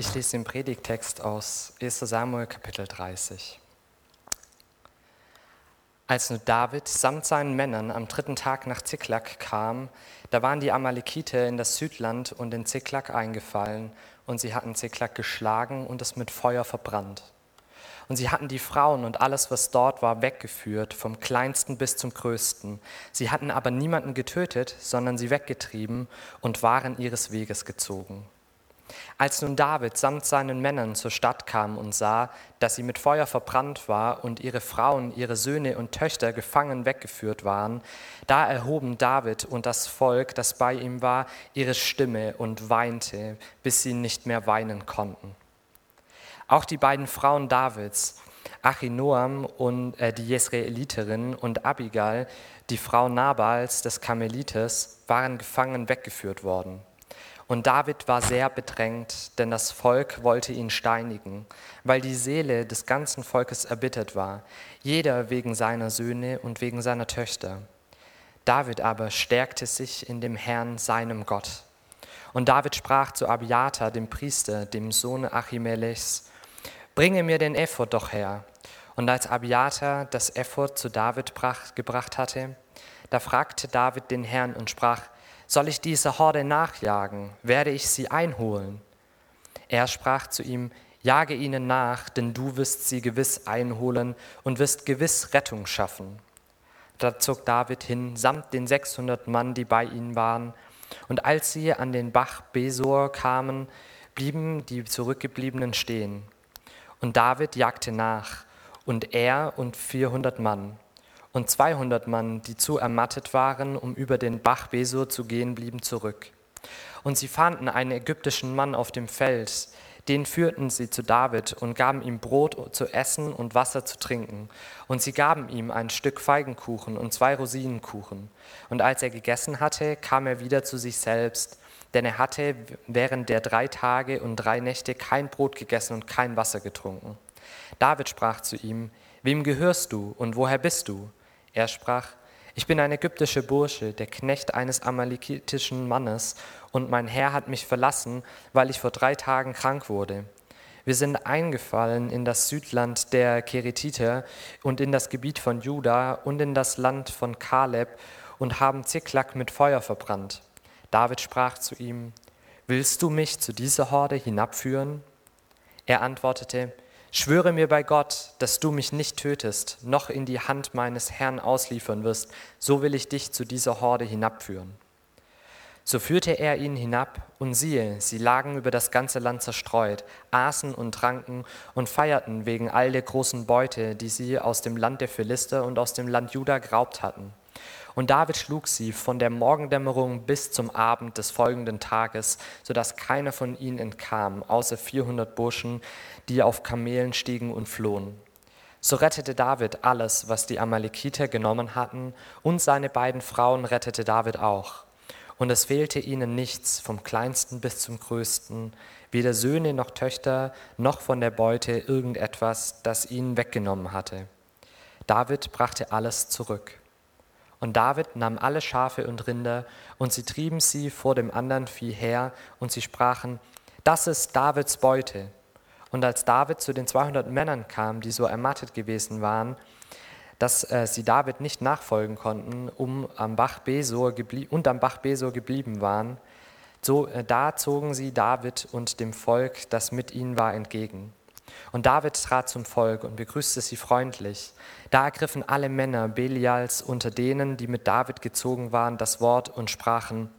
Ich lese den Predigtext aus 1 Samuel Kapitel 30. Als nun David samt seinen Männern am dritten Tag nach Ziklag kam, da waren die Amalekiter in das Südland und in Ziklag eingefallen, und sie hatten Ziklag geschlagen und es mit Feuer verbrannt. Und sie hatten die Frauen und alles, was dort war, weggeführt, vom kleinsten bis zum größten. Sie hatten aber niemanden getötet, sondern sie weggetrieben und waren ihres Weges gezogen. Als nun David samt seinen Männern zur Stadt kam und sah, dass sie mit Feuer verbrannt war und ihre Frauen, ihre Söhne und Töchter gefangen weggeführt waren, da erhoben David und das Volk, das bei ihm war, ihre Stimme und weinte, bis sie nicht mehr weinen konnten. Auch die beiden Frauen Davids, Achinoam und äh, die Jesraeliterin und Abigail, die Frau Nabals des Karmelites, waren gefangen weggeführt worden. Und David war sehr bedrängt, denn das Volk wollte ihn steinigen, weil die Seele des ganzen Volkes erbittert war, jeder wegen seiner Söhne und wegen seiner Töchter. David aber stärkte sich in dem Herrn, seinem Gott. Und David sprach zu Abiathar, dem Priester, dem Sohn Achimelechs, bringe mir den Ephod doch her. Und als Abiathar das Ephod zu David gebracht hatte, da fragte David den Herrn und sprach, soll ich diese Horde nachjagen? Werde ich sie einholen? Er sprach zu ihm, Jage ihnen nach, denn du wirst sie gewiss einholen und wirst gewiss Rettung schaffen. Da zog David hin, samt den 600 Mann, die bei ihnen waren. Und als sie an den Bach Besor kamen, blieben die Zurückgebliebenen stehen. Und David jagte nach, und er und 400 Mann. Und 200 Mann, die zu ermattet waren, um über den Bach Besur zu gehen, blieben zurück. Und sie fanden einen ägyptischen Mann auf dem Feld, den führten sie zu David und gaben ihm Brot zu essen und Wasser zu trinken. Und sie gaben ihm ein Stück Feigenkuchen und zwei Rosinenkuchen. Und als er gegessen hatte, kam er wieder zu sich selbst, denn er hatte während der drei Tage und drei Nächte kein Brot gegessen und kein Wasser getrunken. David sprach zu ihm, Wem gehörst du und woher bist du? Er sprach, ich bin ein ägyptischer Bursche, der Knecht eines amalekitischen Mannes, und mein Herr hat mich verlassen, weil ich vor drei Tagen krank wurde. Wir sind eingefallen in das Südland der Keretiter und in das Gebiet von Juda und in das Land von Kaleb und haben Ziklag mit Feuer verbrannt. David sprach zu ihm, Willst du mich zu dieser Horde hinabführen? Er antwortete, Schwöre mir bei Gott, dass du mich nicht tötest, noch in die Hand meines Herrn ausliefern wirst, so will ich dich zu dieser Horde hinabführen. So führte er ihn hinab, und siehe, sie lagen über das ganze Land zerstreut, aßen und tranken und feierten wegen all der großen Beute, die sie aus dem Land der Philister und aus dem Land Juda geraubt hatten. Und David schlug sie von der Morgendämmerung bis zum Abend des folgenden Tages, sodass keiner von ihnen entkam, außer 400 Burschen, die auf Kamelen stiegen und flohen. So rettete David alles, was die Amalekiter genommen hatten, und seine beiden Frauen rettete David auch. Und es fehlte ihnen nichts, vom kleinsten bis zum größten, weder Söhne noch Töchter, noch von der Beute irgendetwas, das ihnen weggenommen hatte. David brachte alles zurück. Und David nahm alle Schafe und Rinder, und sie trieben sie vor dem anderen Vieh her, und sie sprachen, das ist Davids Beute. Und als David zu den 200 Männern kam, die so ermattet gewesen waren, dass äh, sie David nicht nachfolgen konnten, um am Bach Besor und am Bach Besor geblieben waren, so, äh, da zogen sie David und dem Volk, das mit ihnen war, entgegen. Und David trat zum Volk und begrüßte sie freundlich. Da ergriffen alle Männer Belials unter denen, die mit David gezogen waren, das Wort und sprachen,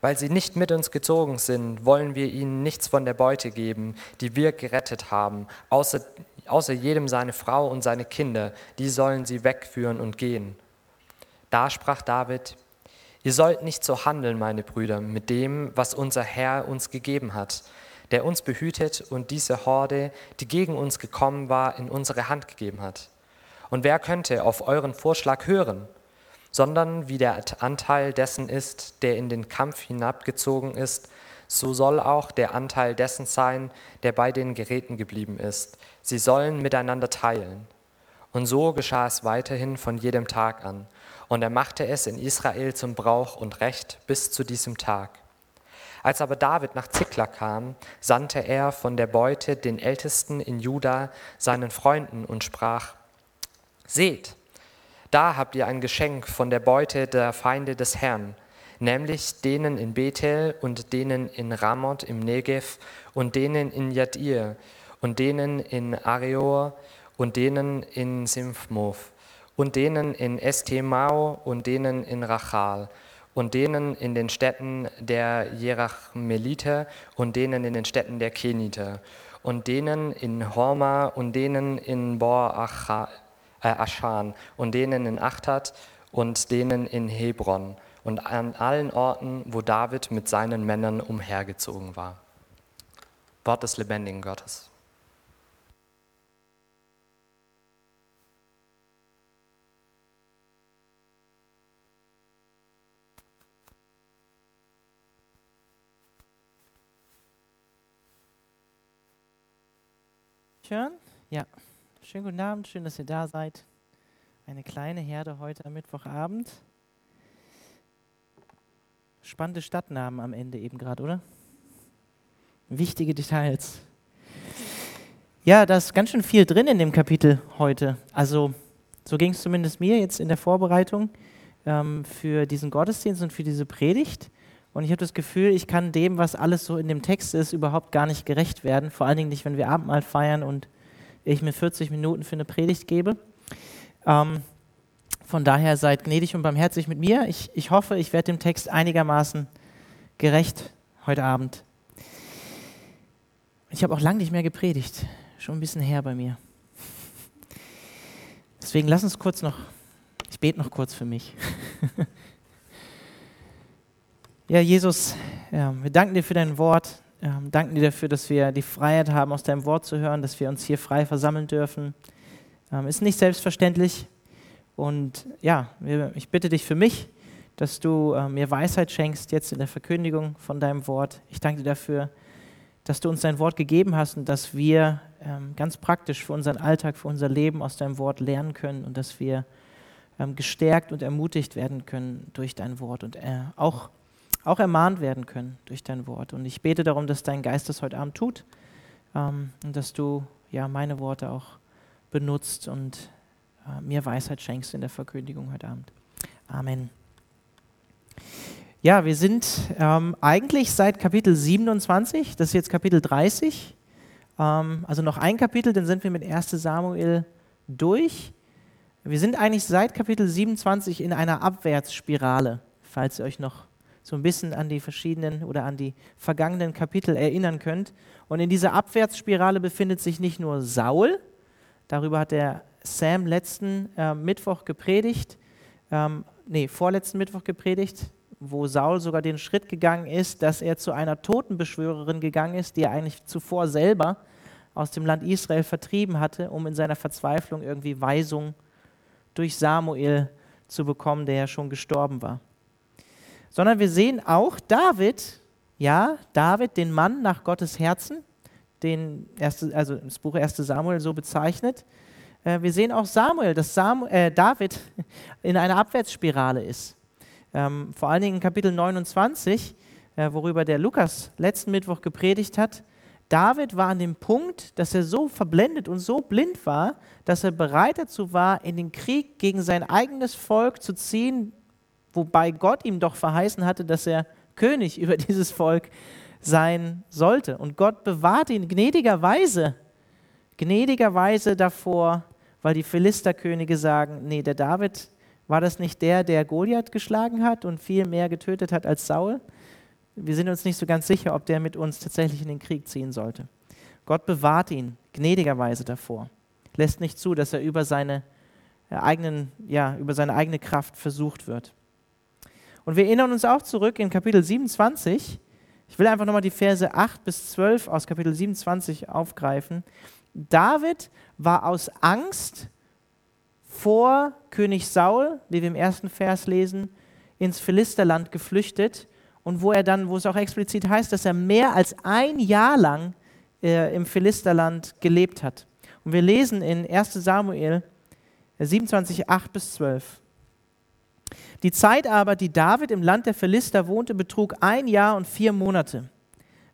weil sie nicht mit uns gezogen sind, wollen wir ihnen nichts von der Beute geben, die wir gerettet haben, außer, außer jedem seine Frau und seine Kinder, die sollen sie wegführen und gehen. Da sprach David, ihr sollt nicht so handeln, meine Brüder, mit dem, was unser Herr uns gegeben hat der uns behütet und diese Horde, die gegen uns gekommen war, in unsere Hand gegeben hat. Und wer könnte auf euren Vorschlag hören, sondern wie der Anteil dessen ist, der in den Kampf hinabgezogen ist, so soll auch der Anteil dessen sein, der bei den Geräten geblieben ist. Sie sollen miteinander teilen. Und so geschah es weiterhin von jedem Tag an. Und er machte es in Israel zum Brauch und Recht bis zu diesem Tag. Als aber David nach Ziklag kam, sandte er von der Beute den Ältesten in Juda seinen Freunden und sprach, Seht, da habt ihr ein Geschenk von der Beute der Feinde des Herrn, nämlich denen in Bethel und denen in Ramoth im Negev und denen in Jadir und denen in Arior und denen in Simphmoth und denen in Estemau und denen in Rachal und denen in den Städten der Jerachmeliter und denen in den Städten der Keniter und denen in Horma und denen in Bor äh, Aschan und denen in Achtat und denen in Hebron und an allen Orten, wo David mit seinen Männern umhergezogen war. Wort des lebendigen Gottes. Hören? Ja. Schönen guten Abend, schön, dass ihr da seid. Eine kleine Herde heute am Mittwochabend. Spannende Stadtnamen am Ende eben gerade, oder? Wichtige Details. Ja, da ist ganz schön viel drin in dem Kapitel heute. Also, so ging es zumindest mir jetzt in der Vorbereitung ähm, für diesen Gottesdienst und für diese Predigt. Und ich habe das Gefühl, ich kann dem, was alles so in dem Text ist, überhaupt gar nicht gerecht werden. Vor allen Dingen nicht, wenn wir Abendmahl feiern und ich mir 40 Minuten für eine Predigt gebe. Ähm, von daher seid gnädig und barmherzig mit mir. Ich, ich hoffe, ich werde dem Text einigermaßen gerecht heute Abend. Ich habe auch lange nicht mehr gepredigt. Schon ein bisschen her bei mir. Deswegen lass uns kurz noch, ich bete noch kurz für mich. Ja, Jesus, ja, wir danken dir für dein Wort. Ja, danken dir dafür, dass wir die Freiheit haben, aus deinem Wort zu hören, dass wir uns hier frei versammeln dürfen. Ähm, ist nicht selbstverständlich. Und ja, ich bitte dich für mich, dass du mir Weisheit schenkst jetzt in der Verkündigung von deinem Wort. Ich danke dir dafür, dass du uns dein Wort gegeben hast und dass wir ähm, ganz praktisch für unseren Alltag, für unser Leben aus deinem Wort lernen können und dass wir ähm, gestärkt und ermutigt werden können durch dein Wort und äh, auch auch ermahnt werden können durch dein Wort. Und ich bete darum, dass dein Geist das heute Abend tut ähm, und dass du ja meine Worte auch benutzt und äh, mir Weisheit schenkst in der Verkündigung heute Abend. Amen. Ja, wir sind ähm, eigentlich seit Kapitel 27, das ist jetzt Kapitel 30, ähm, also noch ein Kapitel, dann sind wir mit 1 Samuel durch. Wir sind eigentlich seit Kapitel 27 in einer Abwärtsspirale, falls ihr euch noch so ein bisschen an die verschiedenen oder an die vergangenen Kapitel erinnern könnt. Und in dieser Abwärtsspirale befindet sich nicht nur Saul, darüber hat der Sam letzten äh, Mittwoch gepredigt, ähm, nee, vorletzten Mittwoch gepredigt, wo Saul sogar den Schritt gegangen ist, dass er zu einer Totenbeschwörerin gegangen ist, die er eigentlich zuvor selber aus dem Land Israel vertrieben hatte, um in seiner Verzweiflung irgendwie Weisung durch Samuel zu bekommen, der ja schon gestorben war sondern wir sehen auch David, ja, David, den Mann nach Gottes Herzen, den erste, also das Buch 1 Samuel so bezeichnet. Äh, wir sehen auch Samuel, dass Samuel, äh, David in einer Abwärtsspirale ist. Ähm, vor allen Dingen in Kapitel 29, äh, worüber der Lukas letzten Mittwoch gepredigt hat. David war an dem Punkt, dass er so verblendet und so blind war, dass er bereit dazu war, in den Krieg gegen sein eigenes Volk zu ziehen, wobei Gott ihm doch verheißen hatte, dass er König über dieses Volk sein sollte. Und Gott bewahrt ihn gnädigerweise, gnädigerweise davor, weil die Philisterkönige sagen, nee, der David war das nicht der, der Goliath geschlagen hat und viel mehr getötet hat als Saul? Wir sind uns nicht so ganz sicher, ob der mit uns tatsächlich in den Krieg ziehen sollte. Gott bewahrt ihn gnädigerweise davor, lässt nicht zu, dass er über seine, äh, eigenen, ja, über seine eigene Kraft versucht wird. Und wir erinnern uns auch zurück in Kapitel 27. Ich will einfach nochmal die Verse 8 bis 12 aus Kapitel 27 aufgreifen. David war aus Angst vor König Saul, wie wir im ersten Vers lesen, ins Philisterland geflüchtet und wo er dann, wo es auch explizit heißt, dass er mehr als ein Jahr lang äh, im Philisterland gelebt hat. Und wir lesen in 1 Samuel 27, 8 bis 12. Die Zeit aber, die David im Land der Philister wohnte, betrug ein Jahr und vier Monate.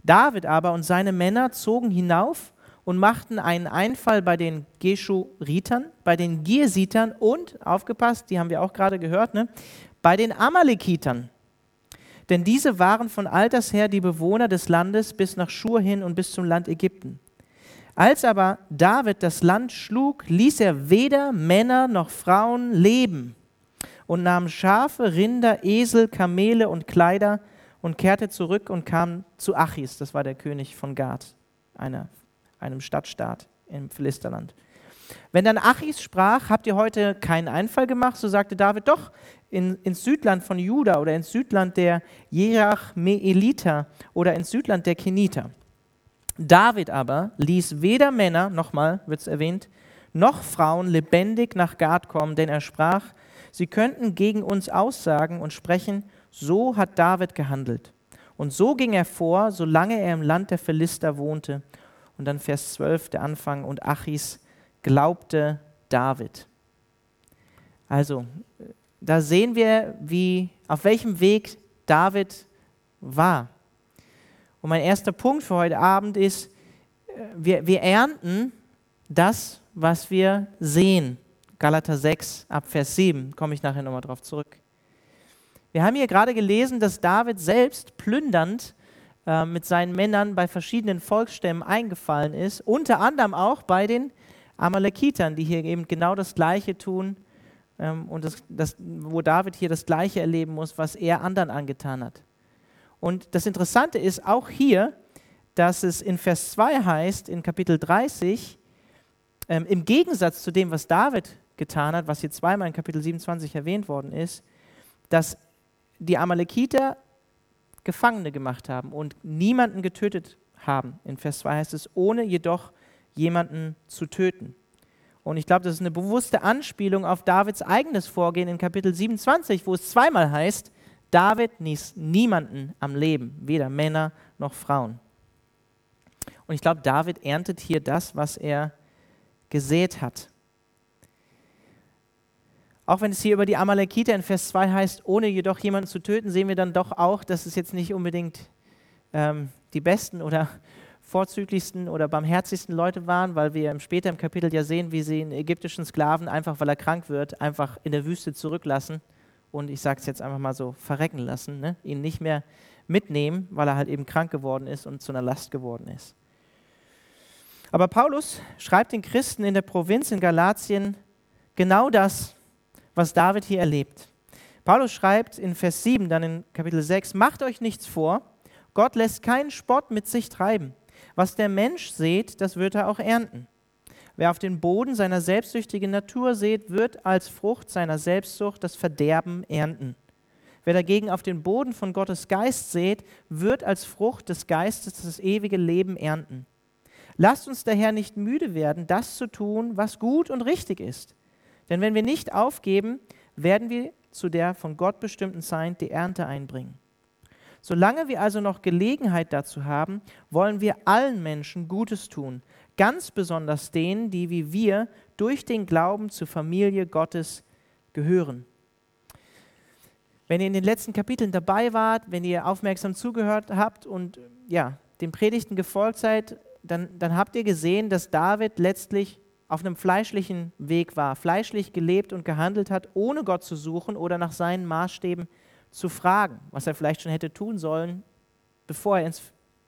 David aber und seine Männer zogen hinauf und machten einen Einfall bei den Geschuritern, bei den Giesitern und, aufgepasst, die haben wir auch gerade gehört, ne, bei den Amalekitern. Denn diese waren von alters her die Bewohner des Landes bis nach Schur hin und bis zum Land Ägypten. Als aber David das Land schlug, ließ er weder Männer noch Frauen leben und nahm Schafe, Rinder, Esel, Kamele und Kleider und kehrte zurück und kam zu Achis, das war der König von Gad, einer, einem Stadtstaat im Philisterland. Wenn dann Achis sprach, habt ihr heute keinen Einfall gemacht, so sagte David, doch, in, ins Südland von Juda oder ins Südland der Jerachmeeliter oder ins Südland der Keniter. David aber ließ weder Männer, nochmal wird es erwähnt, noch Frauen lebendig nach Gad kommen, denn er sprach, sie könnten gegen uns aussagen und sprechen, so hat David gehandelt. Und so ging er vor, solange er im Land der Philister wohnte. Und dann Vers 12, der Anfang, und Achis glaubte David. Also, da sehen wir, wie, auf welchem Weg David war. Und mein erster Punkt für heute Abend ist, wir, wir ernten das, was wir sehen. Galater 6 ab Vers 7, komme ich nachher nochmal drauf zurück. Wir haben hier gerade gelesen, dass David selbst plündernd äh, mit seinen Männern bei verschiedenen Volksstämmen eingefallen ist, unter anderem auch bei den Amalekitern, die hier eben genau das Gleiche tun ähm, und das, das, wo David hier das Gleiche erleben muss, was er anderen angetan hat. Und das Interessante ist auch hier, dass es in Vers 2 heißt, in Kapitel 30, ähm, im Gegensatz zu dem, was David getan hat, was hier zweimal in Kapitel 27 erwähnt worden ist, dass die Amalekiter Gefangene gemacht haben und niemanden getötet haben. In Vers 2 heißt es, ohne jedoch jemanden zu töten. Und ich glaube, das ist eine bewusste Anspielung auf Davids eigenes Vorgehen in Kapitel 27, wo es zweimal heißt, David ließ niemanden am Leben, weder Männer noch Frauen. Und ich glaube, David erntet hier das, was er gesät hat. Auch wenn es hier über die Amalekiter in Vers 2 heißt, ohne jedoch jemanden zu töten, sehen wir dann doch auch, dass es jetzt nicht unbedingt ähm, die besten oder vorzüglichsten oder barmherzigsten Leute waren, weil wir später im Kapitel ja sehen, wie sie einen ägyptischen Sklaven einfach, weil er krank wird, einfach in der Wüste zurücklassen und ich sage es jetzt einfach mal so, verrecken lassen, ne? ihn nicht mehr mitnehmen, weil er halt eben krank geworden ist und zu einer Last geworden ist. Aber Paulus schreibt den Christen in der Provinz in Galatien genau das, was David hier erlebt. Paulus schreibt in Vers 7, dann in Kapitel 6, macht euch nichts vor, Gott lässt keinen Spott mit sich treiben. Was der Mensch sät, das wird er auch ernten. Wer auf den Boden seiner selbstsüchtigen Natur sät, wird als Frucht seiner Selbstsucht das Verderben ernten. Wer dagegen auf den Boden von Gottes Geist sät, wird als Frucht des Geistes das ewige Leben ernten. Lasst uns daher nicht müde werden, das zu tun, was gut und richtig ist. Denn wenn wir nicht aufgeben, werden wir zu der von Gott bestimmten Zeit die Ernte einbringen. Solange wir also noch Gelegenheit dazu haben, wollen wir allen Menschen Gutes tun, ganz besonders denen, die wie wir durch den Glauben zur Familie Gottes gehören. Wenn ihr in den letzten Kapiteln dabei wart, wenn ihr aufmerksam zugehört habt und ja, den Predigten gefolgt seid, dann, dann habt ihr gesehen, dass David letztlich auf einem fleischlichen Weg war, fleischlich gelebt und gehandelt hat, ohne Gott zu suchen oder nach seinen Maßstäben zu fragen, was er vielleicht schon hätte tun sollen, bevor er ins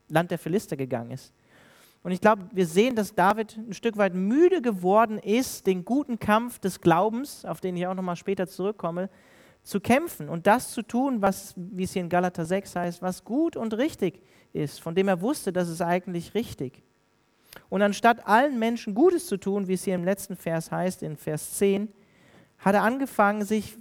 Land der Philister gegangen ist. Und ich glaube, wir sehen, dass David ein Stück weit müde geworden ist, den guten Kampf des Glaubens, auf den ich auch nochmal später zurückkomme, zu kämpfen und das zu tun, was, wie es hier in Galater 6 heißt, was gut und richtig ist, von dem er wusste, dass es eigentlich richtig. Und anstatt allen Menschen Gutes zu tun, wie es hier im letzten Vers heißt, in Vers 10, hat er angefangen, sich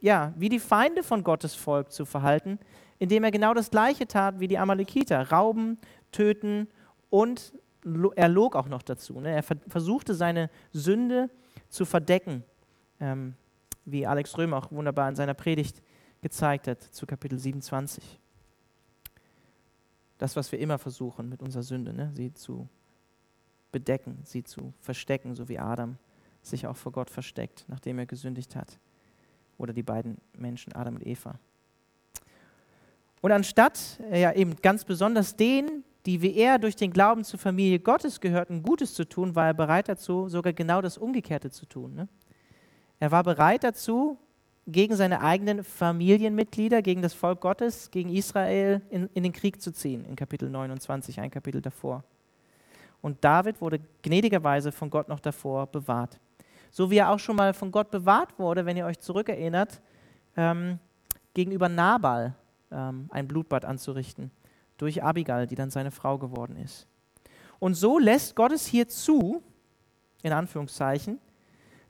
ja, wie die Feinde von Gottes Volk zu verhalten, indem er genau das Gleiche tat wie die Amalekiter, rauben, töten und er log auch noch dazu. Ne? Er versuchte seine Sünde zu verdecken, ähm, wie Alex Römer auch wunderbar in seiner Predigt gezeigt hat zu Kapitel 27. Das, was wir immer versuchen mit unserer Sünde, ne? sie zu bedecken, sie zu verstecken, so wie Adam sich auch vor Gott versteckt, nachdem er gesündigt hat. oder die beiden Menschen, Adam und Eva. Und anstatt äh, ja eben ganz besonders denen, die wie er durch den Glauben zur Familie Gottes gehörten, Gutes zu tun, war er bereit dazu, sogar genau das Umgekehrte zu tun. Ne? Er war bereit dazu, gegen seine eigenen Familienmitglieder, gegen das Volk Gottes, gegen Israel in, in den Krieg zu ziehen, in Kapitel 29, ein Kapitel davor. Und David wurde gnädigerweise von Gott noch davor bewahrt. So wie er auch schon mal von Gott bewahrt wurde, wenn ihr euch zurückerinnert, ähm, gegenüber Nabal ähm, ein Blutbad anzurichten, durch Abigail, die dann seine Frau geworden ist. Und so lässt Gott es hier zu, in Anführungszeichen,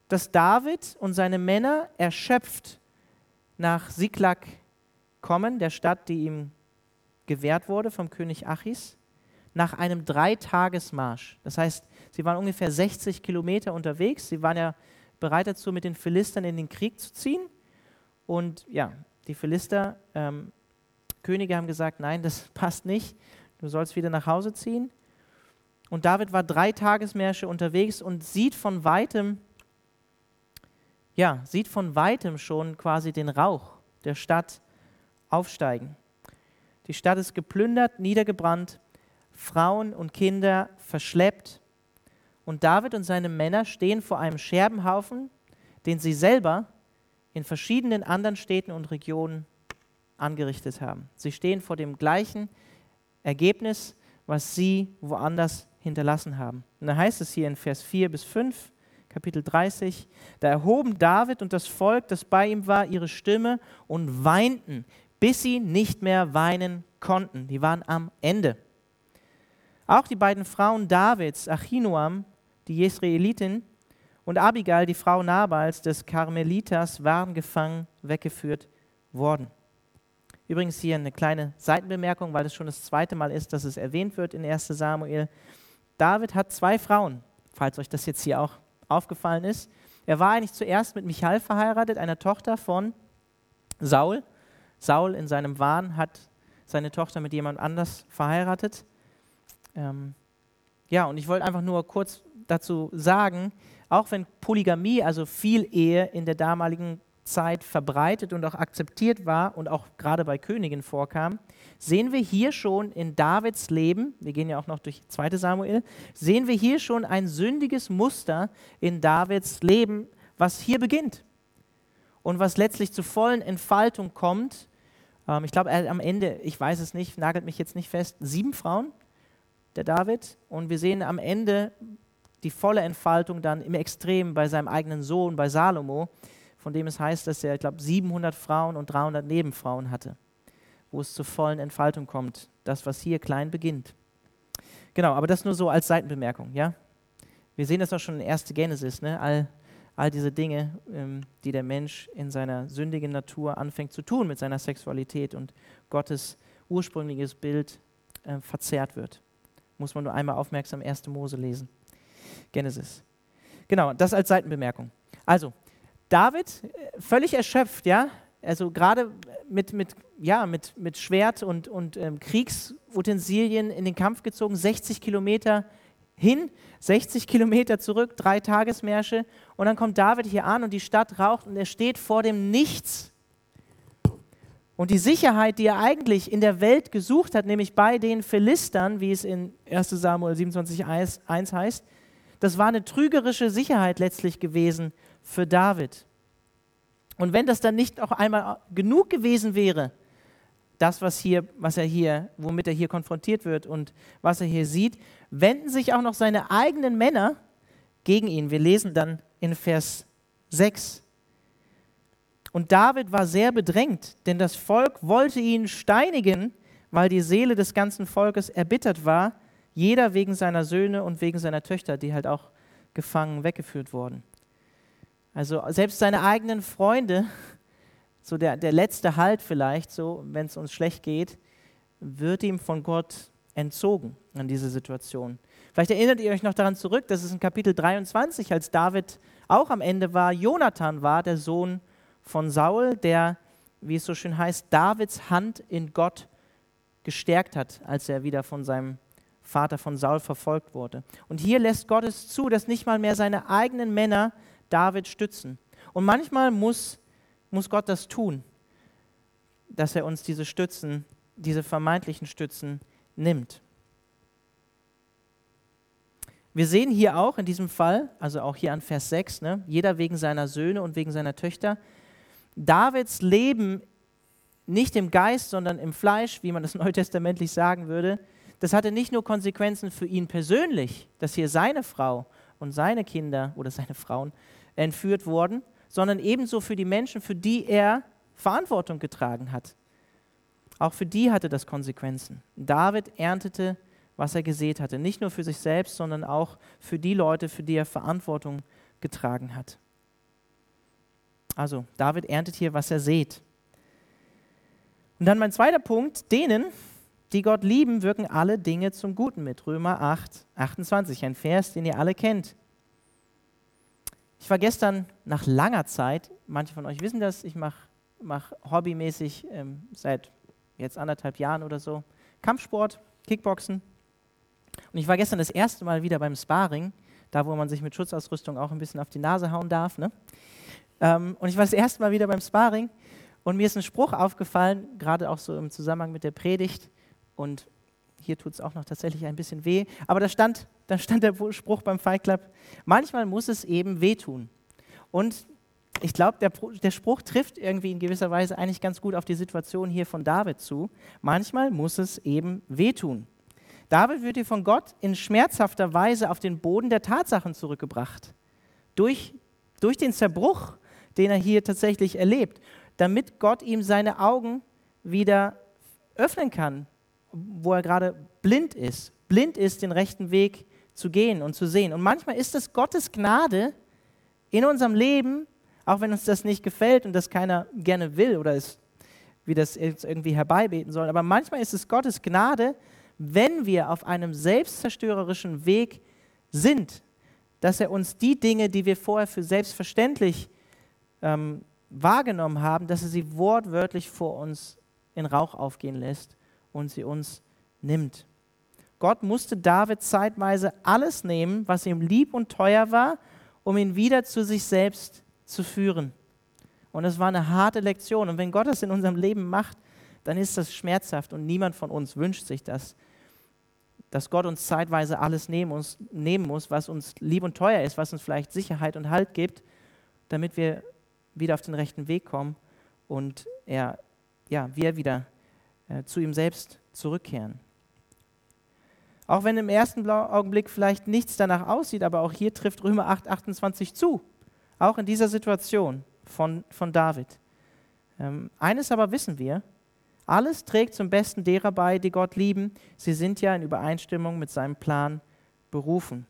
dass David und seine Männer erschöpft nach Siklag kommen, der Stadt, die ihm gewährt wurde vom König Achis, nach einem Dreitagesmarsch. Das heißt, sie waren ungefähr 60 Kilometer unterwegs. Sie waren ja bereit dazu, mit den Philistern in den Krieg zu ziehen. Und ja, die Philister, ähm, Könige haben gesagt, nein, das passt nicht. Du sollst wieder nach Hause ziehen. Und David war drei Tagesmärsche unterwegs und sieht von weitem ja, sieht von weitem schon quasi den Rauch der Stadt aufsteigen. Die Stadt ist geplündert, niedergebrannt, Frauen und Kinder verschleppt. Und David und seine Männer stehen vor einem Scherbenhaufen, den sie selber in verschiedenen anderen Städten und Regionen angerichtet haben. Sie stehen vor dem gleichen Ergebnis, was sie woanders hinterlassen haben. Und da heißt es hier in Vers 4 bis 5, Kapitel 30. Da erhoben David und das Volk, das bei ihm war, ihre Stimme und weinten, bis sie nicht mehr weinen konnten. Die waren am Ende. Auch die beiden Frauen Davids, Achinoam, die Jesraelitin, und Abigail, die Frau Nabals des Karmeliters, waren gefangen weggeführt worden. Übrigens hier eine kleine Seitenbemerkung, weil es schon das zweite Mal ist, dass es erwähnt wird in 1 Samuel. David hat zwei Frauen, falls euch das jetzt hier auch aufgefallen ist. Er war eigentlich zuerst mit Michal verheiratet, einer Tochter von Saul. Saul in seinem Wahn hat seine Tochter mit jemand anders verheiratet. Ähm, ja, und ich wollte einfach nur kurz dazu sagen, auch wenn Polygamie, also viel Ehe in der damaligen Zeit verbreitet und auch akzeptiert war und auch gerade bei Königen vorkam, sehen wir hier schon in Davids Leben, wir gehen ja auch noch durch 2 Samuel, sehen wir hier schon ein sündiges Muster in Davids Leben, was hier beginnt und was letztlich zur vollen Entfaltung kommt. Ähm, ich glaube, am Ende, ich weiß es nicht, nagelt mich jetzt nicht fest, sieben Frauen, der David, und wir sehen am Ende die volle Entfaltung dann im Extrem bei seinem eigenen Sohn, bei Salomo, von dem es heißt, dass er, ich glaube, 700 Frauen und 300 Nebenfrauen hatte, wo es zur vollen Entfaltung kommt. Das, was hier klein beginnt. Genau, aber das nur so als Seitenbemerkung, ja? Wir sehen das auch schon in 1. Genesis, ne? all, all diese Dinge, ähm, die der Mensch in seiner sündigen Natur anfängt zu tun mit seiner Sexualität und Gottes ursprüngliches Bild äh, verzerrt wird. Muss man nur einmal aufmerksam 1. Mose lesen. Genesis. Genau, das als Seitenbemerkung. Also, David, äh, völlig erschöpft, ja, also gerade mit, mit, ja, mit, mit Schwert und, und ähm, Kriegsutensilien in den Kampf gezogen, 60 Kilometer hin, 60 Kilometer zurück, drei Tagesmärsche. Und dann kommt David hier an und die Stadt raucht und er steht vor dem Nichts. Und die Sicherheit, die er eigentlich in der Welt gesucht hat, nämlich bei den Philistern, wie es in 1 Samuel 27,1 heißt, das war eine trügerische Sicherheit letztlich gewesen für David. Und wenn das dann nicht auch einmal genug gewesen wäre, das, was, hier, was er hier, womit er hier konfrontiert wird und was er hier sieht, wenden sich auch noch seine eigenen Männer gegen ihn. Wir lesen dann in Vers 6. Und David war sehr bedrängt, denn das Volk wollte ihn steinigen, weil die Seele des ganzen Volkes erbittert war, jeder wegen seiner Söhne und wegen seiner Töchter, die halt auch gefangen weggeführt wurden. Also selbst seine eigenen Freunde, so der, der letzte Halt vielleicht, so wenn es uns schlecht geht, wird ihm von Gott entzogen an diese Situation. Vielleicht erinnert ihr euch noch daran zurück, dass es in Kapitel 23, als David auch am Ende war, Jonathan war, der Sohn von Saul, der, wie es so schön heißt, Davids Hand in Gott gestärkt hat, als er wieder von seinem Vater von Saul verfolgt wurde. Und hier lässt Gott es zu, dass nicht mal mehr seine eigenen Männer David stützen. Und manchmal muss, muss Gott das tun, dass er uns diese Stützen, diese vermeintlichen Stützen nimmt. Wir sehen hier auch in diesem Fall, also auch hier an Vers 6, ne, jeder wegen seiner Söhne und wegen seiner Töchter, Davids Leben nicht im Geist, sondern im Fleisch, wie man das neutestamentlich sagen würde, das hatte nicht nur Konsequenzen für ihn persönlich, dass hier seine Frau und seine Kinder oder seine Frauen entführt wurden, sondern ebenso für die Menschen, für die er Verantwortung getragen hat. Auch für die hatte das Konsequenzen. David erntete was er gesät hatte. Nicht nur für sich selbst, sondern auch für die Leute, für die er Verantwortung getragen hat. Also, David erntet hier, was er sät. Und dann mein zweiter Punkt, denen, die Gott lieben, wirken alle Dinge zum Guten mit. Römer 8, 28, ein Vers, den ihr alle kennt. Ich war gestern nach langer Zeit, manche von euch wissen das, ich mache mach hobbymäßig ähm, seit jetzt anderthalb Jahren oder so Kampfsport, Kickboxen, und ich war gestern das erste Mal wieder beim Sparring, da wo man sich mit Schutzausrüstung auch ein bisschen auf die Nase hauen darf. Ne? Ähm, und ich war das erste Mal wieder beim Sparring und mir ist ein Spruch aufgefallen, gerade auch so im Zusammenhang mit der Predigt. Und hier tut es auch noch tatsächlich ein bisschen weh. Aber da stand, da stand der Spruch beim Fight Club, manchmal muss es eben wehtun. Und ich glaube, der, der, Spruch trifft irgendwie in gewisser Weise eigentlich ganz gut auf die Situation hier von David zu. Manchmal muss es eben wehtun. David wird hier von Gott in schmerzhafter Weise auf den Boden der Tatsachen zurückgebracht. Durch, durch den Zerbruch, den er hier tatsächlich erlebt, damit Gott ihm seine Augen wieder öffnen kann, wo er gerade blind ist. Blind ist, den rechten Weg zu gehen und zu sehen. Und manchmal ist es Gottes Gnade in unserem Leben, auch wenn uns das nicht gefällt und das keiner gerne will oder es, wie das irgendwie herbeibeten soll. Aber manchmal ist es Gottes Gnade, wenn wir auf einem selbstzerstörerischen Weg sind, dass er uns die Dinge, die wir vorher für selbstverständlich ähm, wahrgenommen haben, dass er sie wortwörtlich vor uns in Rauch aufgehen lässt und sie uns nimmt. Gott musste David zeitweise alles nehmen, was ihm lieb und teuer war, um ihn wieder zu sich selbst zu führen. Und es war eine harte Lektion. Und wenn Gott das in unserem Leben macht, dann ist das schmerzhaft und niemand von uns wünscht sich das dass Gott uns zeitweise alles nehmen muss, nehmen muss, was uns lieb und teuer ist, was uns vielleicht Sicherheit und Halt gibt, damit wir wieder auf den rechten Weg kommen und er, ja, wir wieder äh, zu ihm selbst zurückkehren. Auch wenn im ersten Augenblick vielleicht nichts danach aussieht, aber auch hier trifft Römer 8, 28 zu. Auch in dieser Situation von, von David. Ähm, eines aber wissen wir, alles trägt zum Besten derer bei, die Gott lieben. Sie sind ja in Übereinstimmung mit seinem Plan berufen.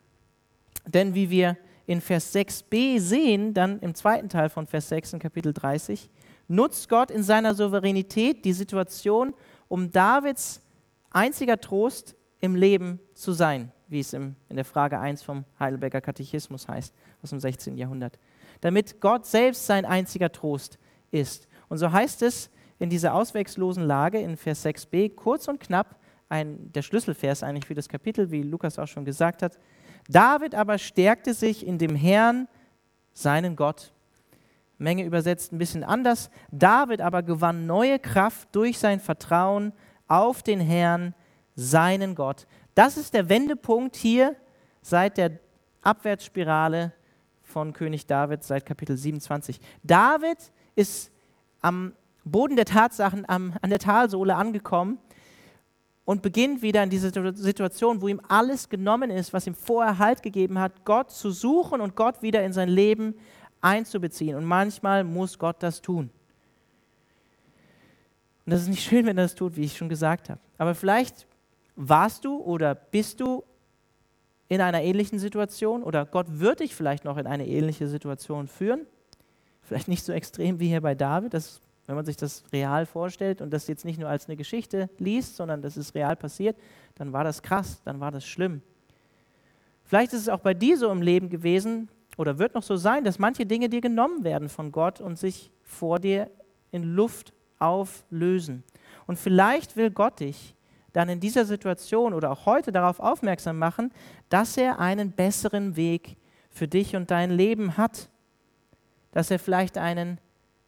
Denn wie wir in Vers 6b sehen, dann im zweiten Teil von Vers 6 in Kapitel 30, nutzt Gott in seiner Souveränität die Situation, um Davids einziger Trost im Leben zu sein, wie es in der Frage 1 vom Heidelberger Katechismus heißt, aus dem 16. Jahrhundert. Damit Gott selbst sein einziger Trost ist. Und so heißt es in dieser ausweglosen Lage in Vers 6b kurz und knapp ein, der Schlüsselvers eigentlich für das Kapitel, wie Lukas auch schon gesagt hat. David aber stärkte sich in dem Herrn, seinen Gott. Menge übersetzt ein bisschen anders. David aber gewann neue Kraft durch sein Vertrauen auf den Herrn, seinen Gott. Das ist der Wendepunkt hier seit der Abwärtsspirale von König David seit Kapitel 27. David ist am Boden der Tatsachen am, an der Talsohle angekommen und beginnt wieder in diese Situation, wo ihm alles genommen ist, was ihm vorher Halt gegeben hat, Gott zu suchen und Gott wieder in sein Leben einzubeziehen. Und manchmal muss Gott das tun. Und das ist nicht schön, wenn er das tut, wie ich schon gesagt habe. Aber vielleicht warst du oder bist du in einer ähnlichen Situation oder Gott wird dich vielleicht noch in eine ähnliche Situation führen. Vielleicht nicht so extrem wie hier bei David, das wenn man sich das real vorstellt und das jetzt nicht nur als eine Geschichte liest, sondern das ist real passiert, dann war das krass, dann war das schlimm. Vielleicht ist es auch bei dir so im Leben gewesen oder wird noch so sein, dass manche Dinge dir genommen werden von Gott und sich vor dir in Luft auflösen. Und vielleicht will Gott dich dann in dieser Situation oder auch heute darauf aufmerksam machen, dass er einen besseren Weg für dich und dein Leben hat. Dass er vielleicht einen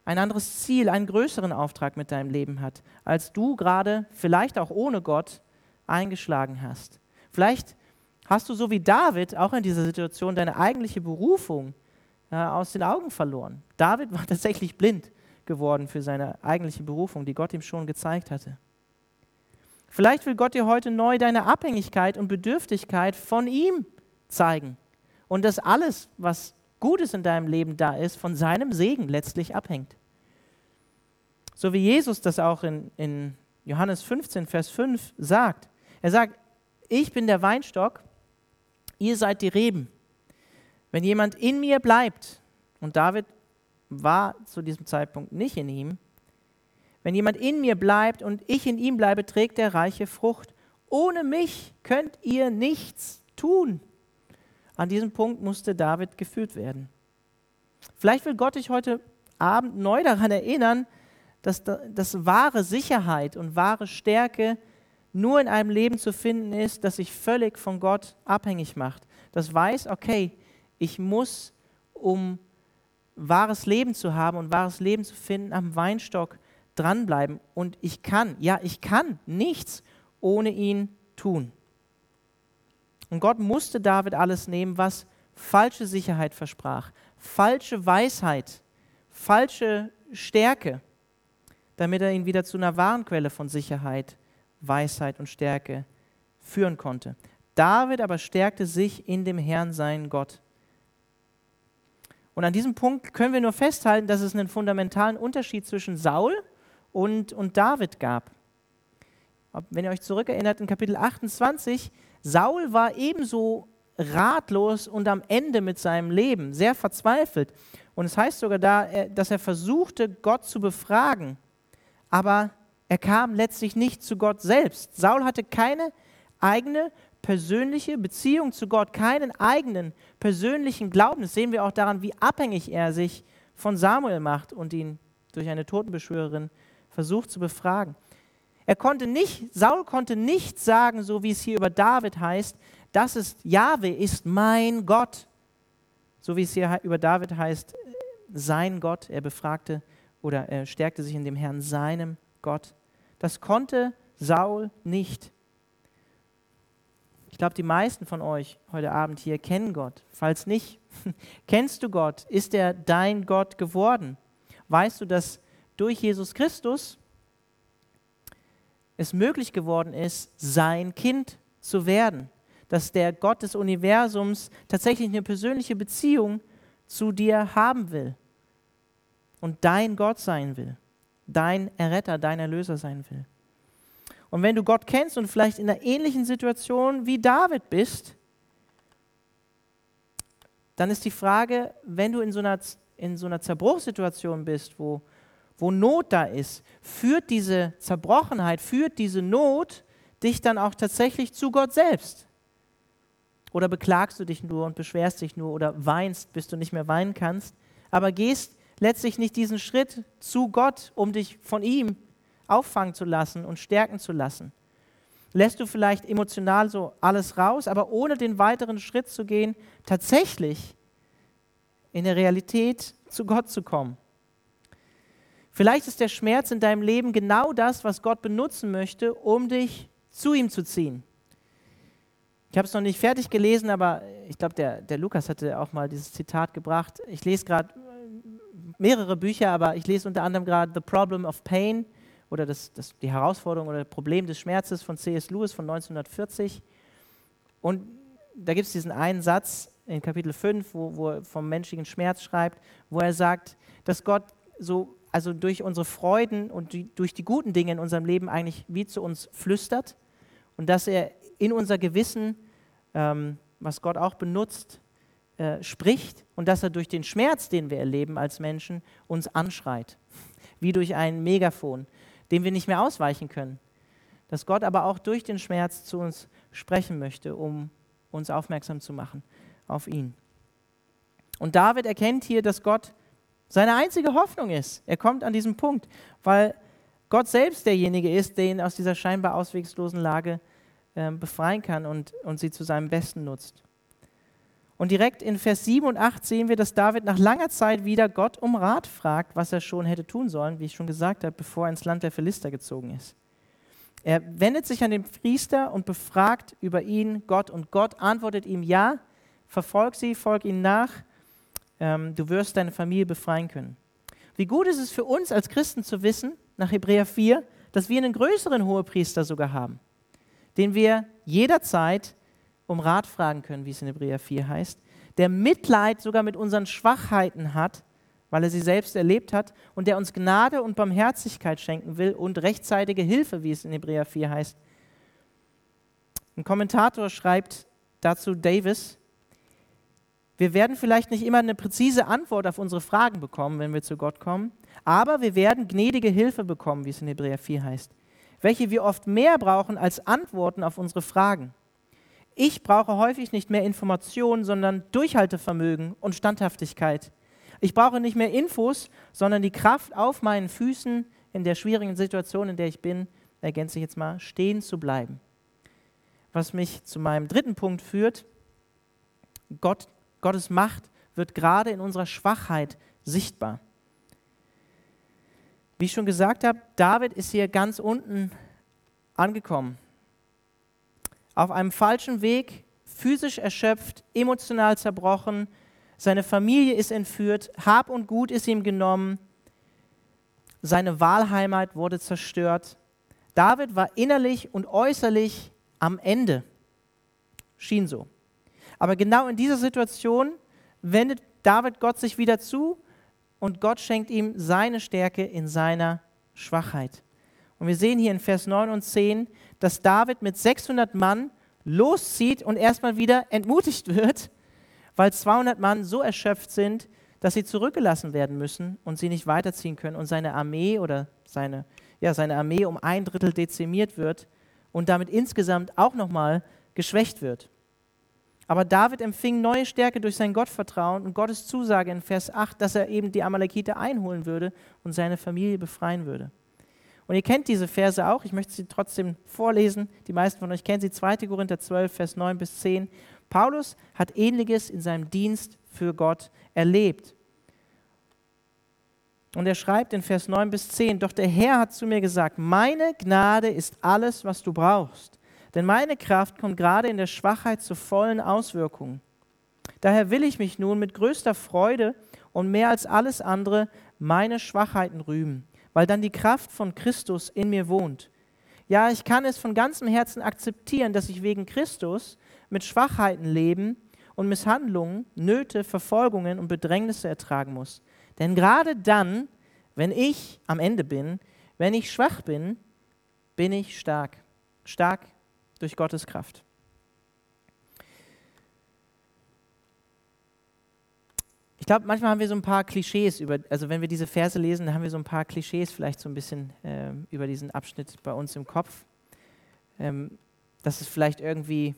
ein anderes Ziel, einen größeren Auftrag mit deinem Leben hat, als du gerade, vielleicht auch ohne Gott, eingeschlagen hast. Vielleicht hast du so wie David auch in dieser Situation deine eigentliche Berufung äh, aus den Augen verloren. David war tatsächlich blind geworden für seine eigentliche Berufung, die Gott ihm schon gezeigt hatte. Vielleicht will Gott dir heute neu deine Abhängigkeit und Bedürftigkeit von ihm zeigen. Und dass alles, was Gutes in deinem Leben da ist, von seinem Segen letztlich abhängt. So wie Jesus das auch in, in Johannes 15, Vers 5 sagt. Er sagt, ich bin der Weinstock, ihr seid die Reben. Wenn jemand in mir bleibt, und David war zu diesem Zeitpunkt nicht in ihm, wenn jemand in mir bleibt und ich in ihm bleibe, trägt er reiche Frucht. Ohne mich könnt ihr nichts tun. An diesem Punkt musste David geführt werden. Vielleicht will Gott dich heute Abend neu daran erinnern, dass, dass wahre Sicherheit und wahre Stärke nur in einem Leben zu finden ist, das sich völlig von Gott abhängig macht. Das weiß, okay, ich muss, um wahres Leben zu haben und wahres Leben zu finden, am Weinstock dranbleiben. Und ich kann, ja, ich kann nichts ohne ihn tun. Und Gott musste David alles nehmen, was falsche Sicherheit versprach, falsche Weisheit, falsche Stärke, damit er ihn wieder zu einer wahren Quelle von Sicherheit, Weisheit und Stärke führen konnte. David aber stärkte sich in dem Herrn, seinen Gott. Und an diesem Punkt können wir nur festhalten, dass es einen fundamentalen Unterschied zwischen Saul und, und David gab. Wenn ihr euch zurückerinnert, in Kapitel 28 Saul war ebenso ratlos und am Ende mit seinem Leben, sehr verzweifelt. Und es heißt sogar da, dass er versuchte, Gott zu befragen, aber er kam letztlich nicht zu Gott selbst. Saul hatte keine eigene persönliche Beziehung zu Gott, keinen eigenen persönlichen Glauben. Das sehen wir auch daran, wie abhängig er sich von Samuel macht und ihn durch eine Totenbeschwörerin versucht zu befragen. Er konnte nicht, Saul konnte nicht sagen, so wie es hier über David heißt, das ist Jahwe ist mein Gott. So wie es hier über David heißt, sein Gott. Er befragte oder er stärkte sich in dem Herrn, seinem Gott. Das konnte Saul nicht. Ich glaube, die meisten von euch heute Abend hier kennen Gott. Falls nicht, kennst du Gott? Ist er dein Gott geworden? Weißt du, dass durch Jesus Christus es möglich geworden ist, sein Kind zu werden. Dass der Gott des Universums tatsächlich eine persönliche Beziehung zu dir haben will und dein Gott sein will, dein Erretter, dein Erlöser sein will. Und wenn du Gott kennst und vielleicht in einer ähnlichen Situation wie David bist, dann ist die Frage, wenn du in so einer, in so einer Zerbruchssituation bist, wo wo Not da ist, führt diese Zerbrochenheit, führt diese Not dich dann auch tatsächlich zu Gott selbst? Oder beklagst du dich nur und beschwerst dich nur oder weinst, bis du nicht mehr weinen kannst, aber gehst letztlich nicht diesen Schritt zu Gott, um dich von ihm auffangen zu lassen und stärken zu lassen? Lässt du vielleicht emotional so alles raus, aber ohne den weiteren Schritt zu gehen, tatsächlich in der Realität zu Gott zu kommen? Vielleicht ist der Schmerz in deinem Leben genau das, was Gott benutzen möchte, um dich zu ihm zu ziehen. Ich habe es noch nicht fertig gelesen, aber ich glaube, der, der Lukas hatte auch mal dieses Zitat gebracht. Ich lese gerade mehrere Bücher, aber ich lese unter anderem gerade The Problem of Pain oder das, das, die Herausforderung oder Problem des Schmerzes von C.S. Lewis von 1940. Und da gibt es diesen einen Satz in Kapitel 5, wo, wo er vom menschlichen Schmerz schreibt, wo er sagt, dass Gott so also durch unsere Freuden und die, durch die guten Dinge in unserem Leben eigentlich wie zu uns flüstert und dass er in unser Gewissen, ähm, was Gott auch benutzt, äh, spricht und dass er durch den Schmerz, den wir erleben als Menschen, uns anschreit, wie durch ein Megafon, dem wir nicht mehr ausweichen können. Dass Gott aber auch durch den Schmerz zu uns sprechen möchte, um uns aufmerksam zu machen auf ihn. Und David erkennt hier, dass Gott seine einzige Hoffnung ist. Er kommt an diesen Punkt, weil Gott selbst derjenige ist, der ihn aus dieser scheinbar auswegslosen Lage äh, befreien kann und, und sie zu seinem Besten nutzt. Und direkt in Vers 7 und 8 sehen wir, dass David nach langer Zeit wieder Gott um Rat fragt, was er schon hätte tun sollen, wie ich schon gesagt habe, bevor er ins Land der Philister gezogen ist. Er wendet sich an den Priester und befragt über ihn Gott und Gott antwortet ihm, ja, verfolg sie, folg ihnen nach, ähm, du wirst deine Familie befreien können. Wie gut ist es für uns als Christen zu wissen, nach Hebräer 4, dass wir einen größeren Hohepriester sogar haben, den wir jederzeit um Rat fragen können, wie es in Hebräer 4 heißt, der Mitleid sogar mit unseren Schwachheiten hat, weil er sie selbst erlebt hat und der uns Gnade und Barmherzigkeit schenken will und rechtzeitige Hilfe, wie es in Hebräer 4 heißt. Ein Kommentator schreibt dazu Davis, wir werden vielleicht nicht immer eine präzise Antwort auf unsere Fragen bekommen, wenn wir zu Gott kommen, aber wir werden gnädige Hilfe bekommen, wie es in Hebräer 4 heißt, welche wir oft mehr brauchen als Antworten auf unsere Fragen. Ich brauche häufig nicht mehr Informationen, sondern Durchhaltevermögen und Standhaftigkeit. Ich brauche nicht mehr Infos, sondern die Kraft auf meinen Füßen in der schwierigen Situation, in der ich bin, ergänze ich jetzt mal, stehen zu bleiben. Was mich zu meinem dritten Punkt führt, Gott, Gottes Macht wird gerade in unserer Schwachheit sichtbar. Wie ich schon gesagt habe, David ist hier ganz unten angekommen auf einem falschen Weg, physisch erschöpft, emotional zerbrochen, seine Familie ist entführt, Hab und Gut ist ihm genommen, seine Wahlheimat wurde zerstört. David war innerlich und äußerlich am Ende. Schien so. Aber genau in dieser Situation wendet David Gott sich wieder zu und Gott schenkt ihm seine Stärke in seiner Schwachheit. Und wir sehen hier in Vers 9 und 10, dass David mit 600 Mann loszieht und erstmal wieder entmutigt wird, weil 200 Mann so erschöpft sind, dass sie zurückgelassen werden müssen und sie nicht weiterziehen können und seine Armee oder seine, ja, seine Armee um ein Drittel dezimiert wird und damit insgesamt auch nochmal geschwächt wird. Aber David empfing neue Stärke durch sein Gottvertrauen und Gottes Zusage in Vers 8, dass er eben die Amalekite einholen würde und seine Familie befreien würde. Und ihr kennt diese Verse auch, ich möchte sie trotzdem vorlesen. Die meisten von euch kennen sie, 2. Korinther 12, Vers 9 bis 10. Paulus hat ähnliches in seinem Dienst für Gott erlebt. Und er schreibt in Vers 9 bis 10, doch der Herr hat zu mir gesagt, meine Gnade ist alles, was du brauchst. Denn meine Kraft kommt gerade in der Schwachheit zu vollen Auswirkungen. Daher will ich mich nun mit größter Freude und mehr als alles andere meine Schwachheiten rühmen weil dann die Kraft von Christus in mir wohnt. Ja, ich kann es von ganzem Herzen akzeptieren, dass ich wegen Christus mit Schwachheiten leben und Misshandlungen, Nöte, Verfolgungen und Bedrängnisse ertragen muss. Denn gerade dann, wenn ich am Ende bin, wenn ich schwach bin, bin ich stark. Stark durch Gottes Kraft. ich glaube, manchmal haben wir so ein paar Klischees über, also wenn wir diese Verse lesen, dann haben wir so ein paar Klischees vielleicht so ein bisschen äh, über diesen Abschnitt bei uns im Kopf. Ähm, dass es vielleicht irgendwie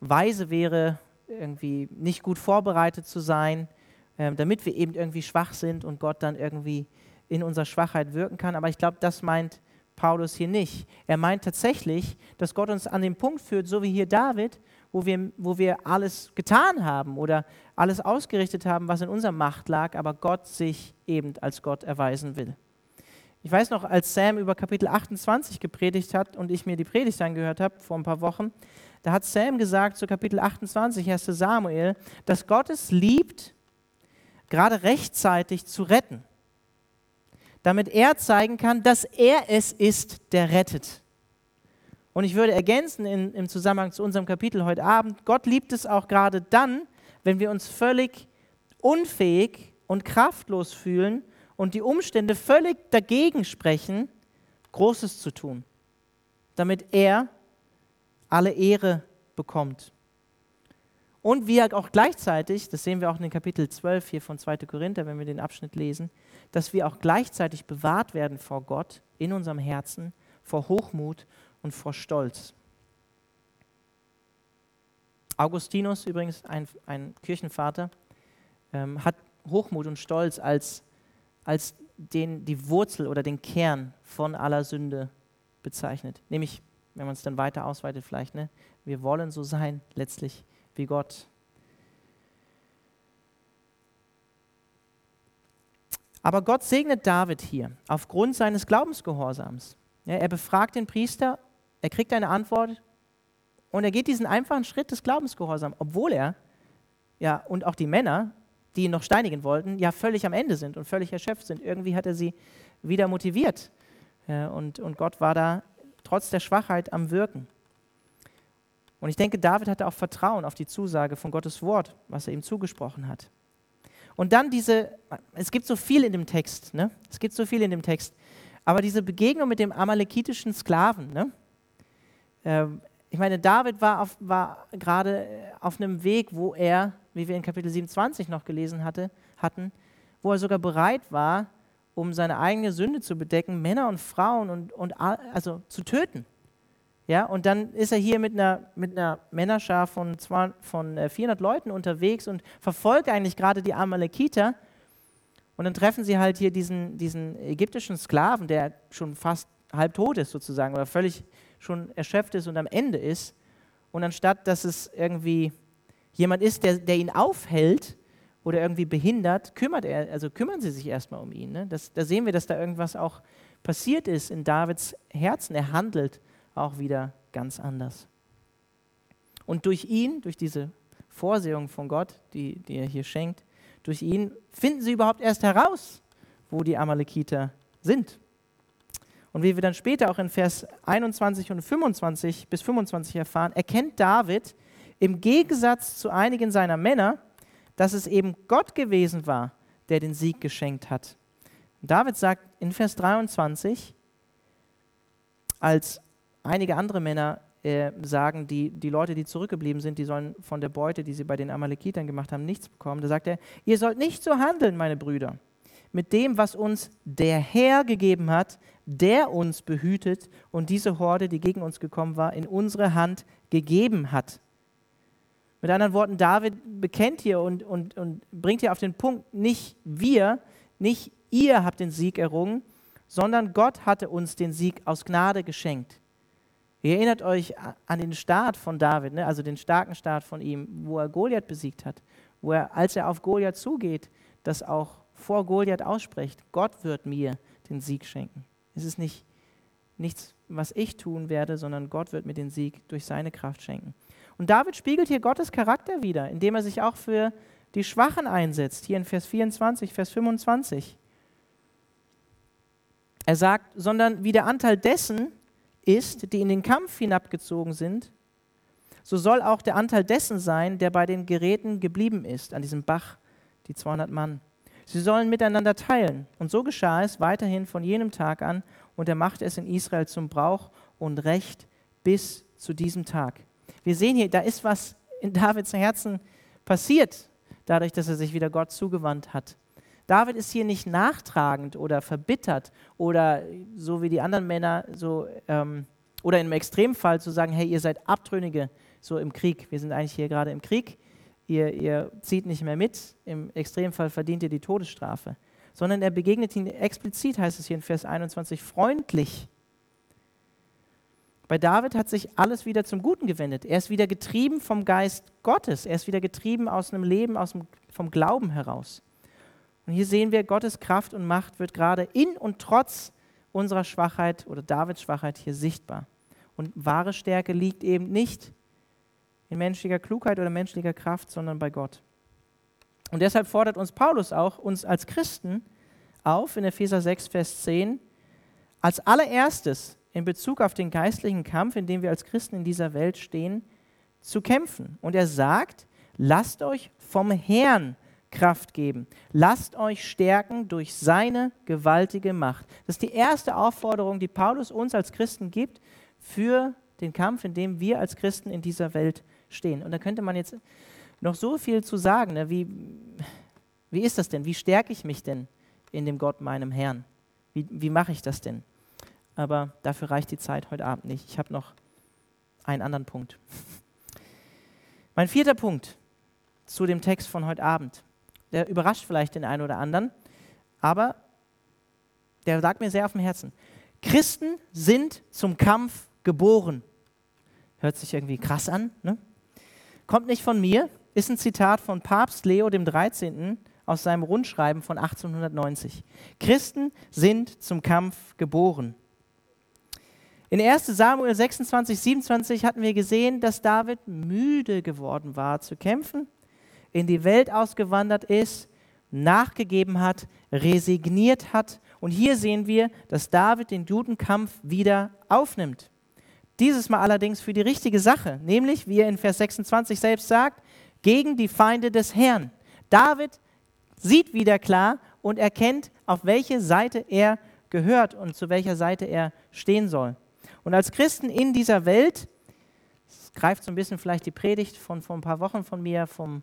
weise wäre, irgendwie nicht gut vorbereitet zu sein, äh, damit wir eben irgendwie schwach sind und Gott dann irgendwie in unserer Schwachheit wirken kann. Aber ich glaube, das meint Paulus hier nicht. Er meint tatsächlich, dass Gott uns an den Punkt führt, so wie hier David, wo wir, wo wir alles getan haben oder alles ausgerichtet haben, was in unserer Macht lag, aber Gott sich eben als Gott erweisen will. Ich weiß noch, als Sam über Kapitel 28 gepredigt hat und ich mir die Predigt angehört habe vor ein paar Wochen, da hat Sam gesagt zu Kapitel 28, 1. Samuel, dass Gott es liebt, gerade rechtzeitig zu retten, damit er zeigen kann, dass er es ist, der rettet. Und ich würde ergänzen in, im Zusammenhang zu unserem Kapitel heute Abend, Gott liebt es auch gerade dann, wenn wir uns völlig unfähig und kraftlos fühlen und die Umstände völlig dagegen sprechen, Großes zu tun, damit er alle Ehre bekommt. Und wir auch gleichzeitig, das sehen wir auch in Kapitel 12 hier von 2. Korinther, wenn wir den Abschnitt lesen, dass wir auch gleichzeitig bewahrt werden vor Gott in unserem Herzen, vor Hochmut und vor Stolz. Augustinus übrigens, ein, ein Kirchenvater, ähm, hat Hochmut und Stolz als, als den, die Wurzel oder den Kern von aller Sünde bezeichnet. Nämlich, wenn man es dann weiter ausweitet vielleicht, ne, wir wollen so sein letztlich wie Gott. Aber Gott segnet David hier aufgrund seines Glaubensgehorsams. Ja, er befragt den Priester, er kriegt eine Antwort und er geht diesen einfachen Schritt des Glaubensgehorsams, obwohl er, ja, und auch die Männer, die ihn noch steinigen wollten, ja völlig am Ende sind und völlig erschöpft sind. Irgendwie hat er sie wieder motiviert. Ja, und, und Gott war da trotz der Schwachheit am Wirken. Und ich denke, David hatte auch Vertrauen auf die Zusage von Gottes Wort, was er ihm zugesprochen hat. Und dann diese, es gibt so viel in dem Text, ne? es gibt so viel in dem Text, aber diese Begegnung mit dem amalekitischen Sklaven, ne? Ähm, ich meine, David war, war gerade auf einem Weg, wo er, wie wir in Kapitel 27 noch gelesen hatte, hatten, wo er sogar bereit war, um seine eigene Sünde zu bedecken, Männer und Frauen und, und also zu töten. Ja, und dann ist er hier mit einer, mit einer Männerschar von, zwei, von 400 äh, Leuten unterwegs und verfolgt eigentlich gerade die Amalekiter. Und dann treffen sie halt hier diesen, diesen ägyptischen Sklaven, der schon fast halb tot ist sozusagen oder völlig schon erschöpft ist und am Ende ist. Und anstatt, dass es irgendwie jemand ist, der, der ihn aufhält oder irgendwie behindert, kümmert er, also kümmern sie sich erstmal um ihn. Ne? Das, da sehen wir, dass da irgendwas auch passiert ist in Davids Herzen. Er handelt auch wieder ganz anders. Und durch ihn, durch diese Vorsehung von Gott, die, die er hier schenkt, durch ihn finden sie überhaupt erst heraus, wo die Amalekiter sind. Und wie wir dann später auch in Vers 21 und 25 bis 25 erfahren, erkennt David im Gegensatz zu einigen seiner Männer, dass es eben Gott gewesen war, der den Sieg geschenkt hat. David sagt in Vers 23, als einige andere Männer äh, sagen, die, die Leute, die zurückgeblieben sind, die sollen von der Beute, die sie bei den Amalekitern gemacht haben, nichts bekommen. Da sagt er, ihr sollt nicht so handeln, meine Brüder, mit dem, was uns der Herr gegeben hat, der uns behütet und diese Horde, die gegen uns gekommen war, in unsere Hand gegeben hat. Mit anderen Worten, David bekennt hier und, und, und bringt hier auf den Punkt, nicht wir, nicht ihr habt den Sieg errungen, sondern Gott hatte uns den Sieg aus Gnade geschenkt. Ihr erinnert euch an den Start von David, ne? also den starken Start von ihm, wo er Goliath besiegt hat, wo er, als er auf Goliath zugeht, das auch vor Goliath ausspricht, Gott wird mir den Sieg schenken. Es ist nicht nichts, was ich tun werde, sondern Gott wird mir den Sieg durch seine Kraft schenken. Und David spiegelt hier Gottes Charakter wieder, indem er sich auch für die Schwachen einsetzt, hier in Vers 24, Vers 25. Er sagt, sondern wie der Anteil dessen, ist, die in den Kampf hinabgezogen sind, so soll auch der Anteil dessen sein, der bei den Geräten geblieben ist, an diesem Bach, die 200 Mann. Sie sollen miteinander teilen. Und so geschah es weiterhin von jenem Tag an, und er machte es in Israel zum Brauch und Recht bis zu diesem Tag. Wir sehen hier, da ist was in Davids Herzen passiert, dadurch, dass er sich wieder Gott zugewandt hat. David ist hier nicht nachtragend oder verbittert oder so wie die anderen Männer so ähm, oder im Extremfall zu sagen, hey, ihr seid Abtrünnige so im Krieg. Wir sind eigentlich hier gerade im Krieg. Ihr, ihr zieht nicht mehr mit. Im Extremfall verdient ihr die Todesstrafe. Sondern er begegnet ihnen explizit, heißt es hier in Vers 21, freundlich. Bei David hat sich alles wieder zum Guten gewendet. Er ist wieder getrieben vom Geist Gottes. Er ist wieder getrieben aus einem Leben, aus dem, vom Glauben heraus. Und hier sehen wir, Gottes Kraft und Macht wird gerade in und trotz unserer Schwachheit oder Davids Schwachheit hier sichtbar. Und wahre Stärke liegt eben nicht in menschlicher Klugheit oder menschlicher Kraft, sondern bei Gott. Und deshalb fordert uns Paulus auch, uns als Christen auf, in Epheser 6, Vers 10, als allererstes in Bezug auf den geistlichen Kampf, in dem wir als Christen in dieser Welt stehen, zu kämpfen. Und er sagt, lasst euch vom Herrn Kraft geben. Lasst euch stärken durch seine gewaltige Macht. Das ist die erste Aufforderung, die Paulus uns als Christen gibt für den Kampf, in dem wir als Christen in dieser Welt stehen. Und da könnte man jetzt noch so viel zu sagen. Ne? Wie, wie ist das denn? Wie stärke ich mich denn in dem Gott, meinem Herrn? Wie, wie mache ich das denn? Aber dafür reicht die Zeit heute Abend nicht. Ich habe noch einen anderen Punkt. Mein vierter Punkt zu dem Text von heute Abend der überrascht vielleicht den einen oder anderen, aber der sagt mir sehr auf dem Herzen. Christen sind zum Kampf geboren. Hört sich irgendwie krass an. Ne? Kommt nicht von mir, ist ein Zitat von Papst Leo dem 13. aus seinem Rundschreiben von 1890. Christen sind zum Kampf geboren. In 1 Samuel 26, 27 hatten wir gesehen, dass David müde geworden war zu kämpfen, in die Welt ausgewandert ist, nachgegeben hat, resigniert hat. Und hier sehen wir, dass David den Judenkampf wieder aufnimmt. Dieses Mal allerdings für die richtige Sache, nämlich, wie er in Vers 26 selbst sagt, gegen die Feinde des Herrn. David sieht wieder klar und erkennt, auf welche Seite er gehört und zu welcher Seite er stehen soll. Und als Christen in dieser Welt, das greift so ein bisschen vielleicht die Predigt von vor ein paar Wochen von mir vom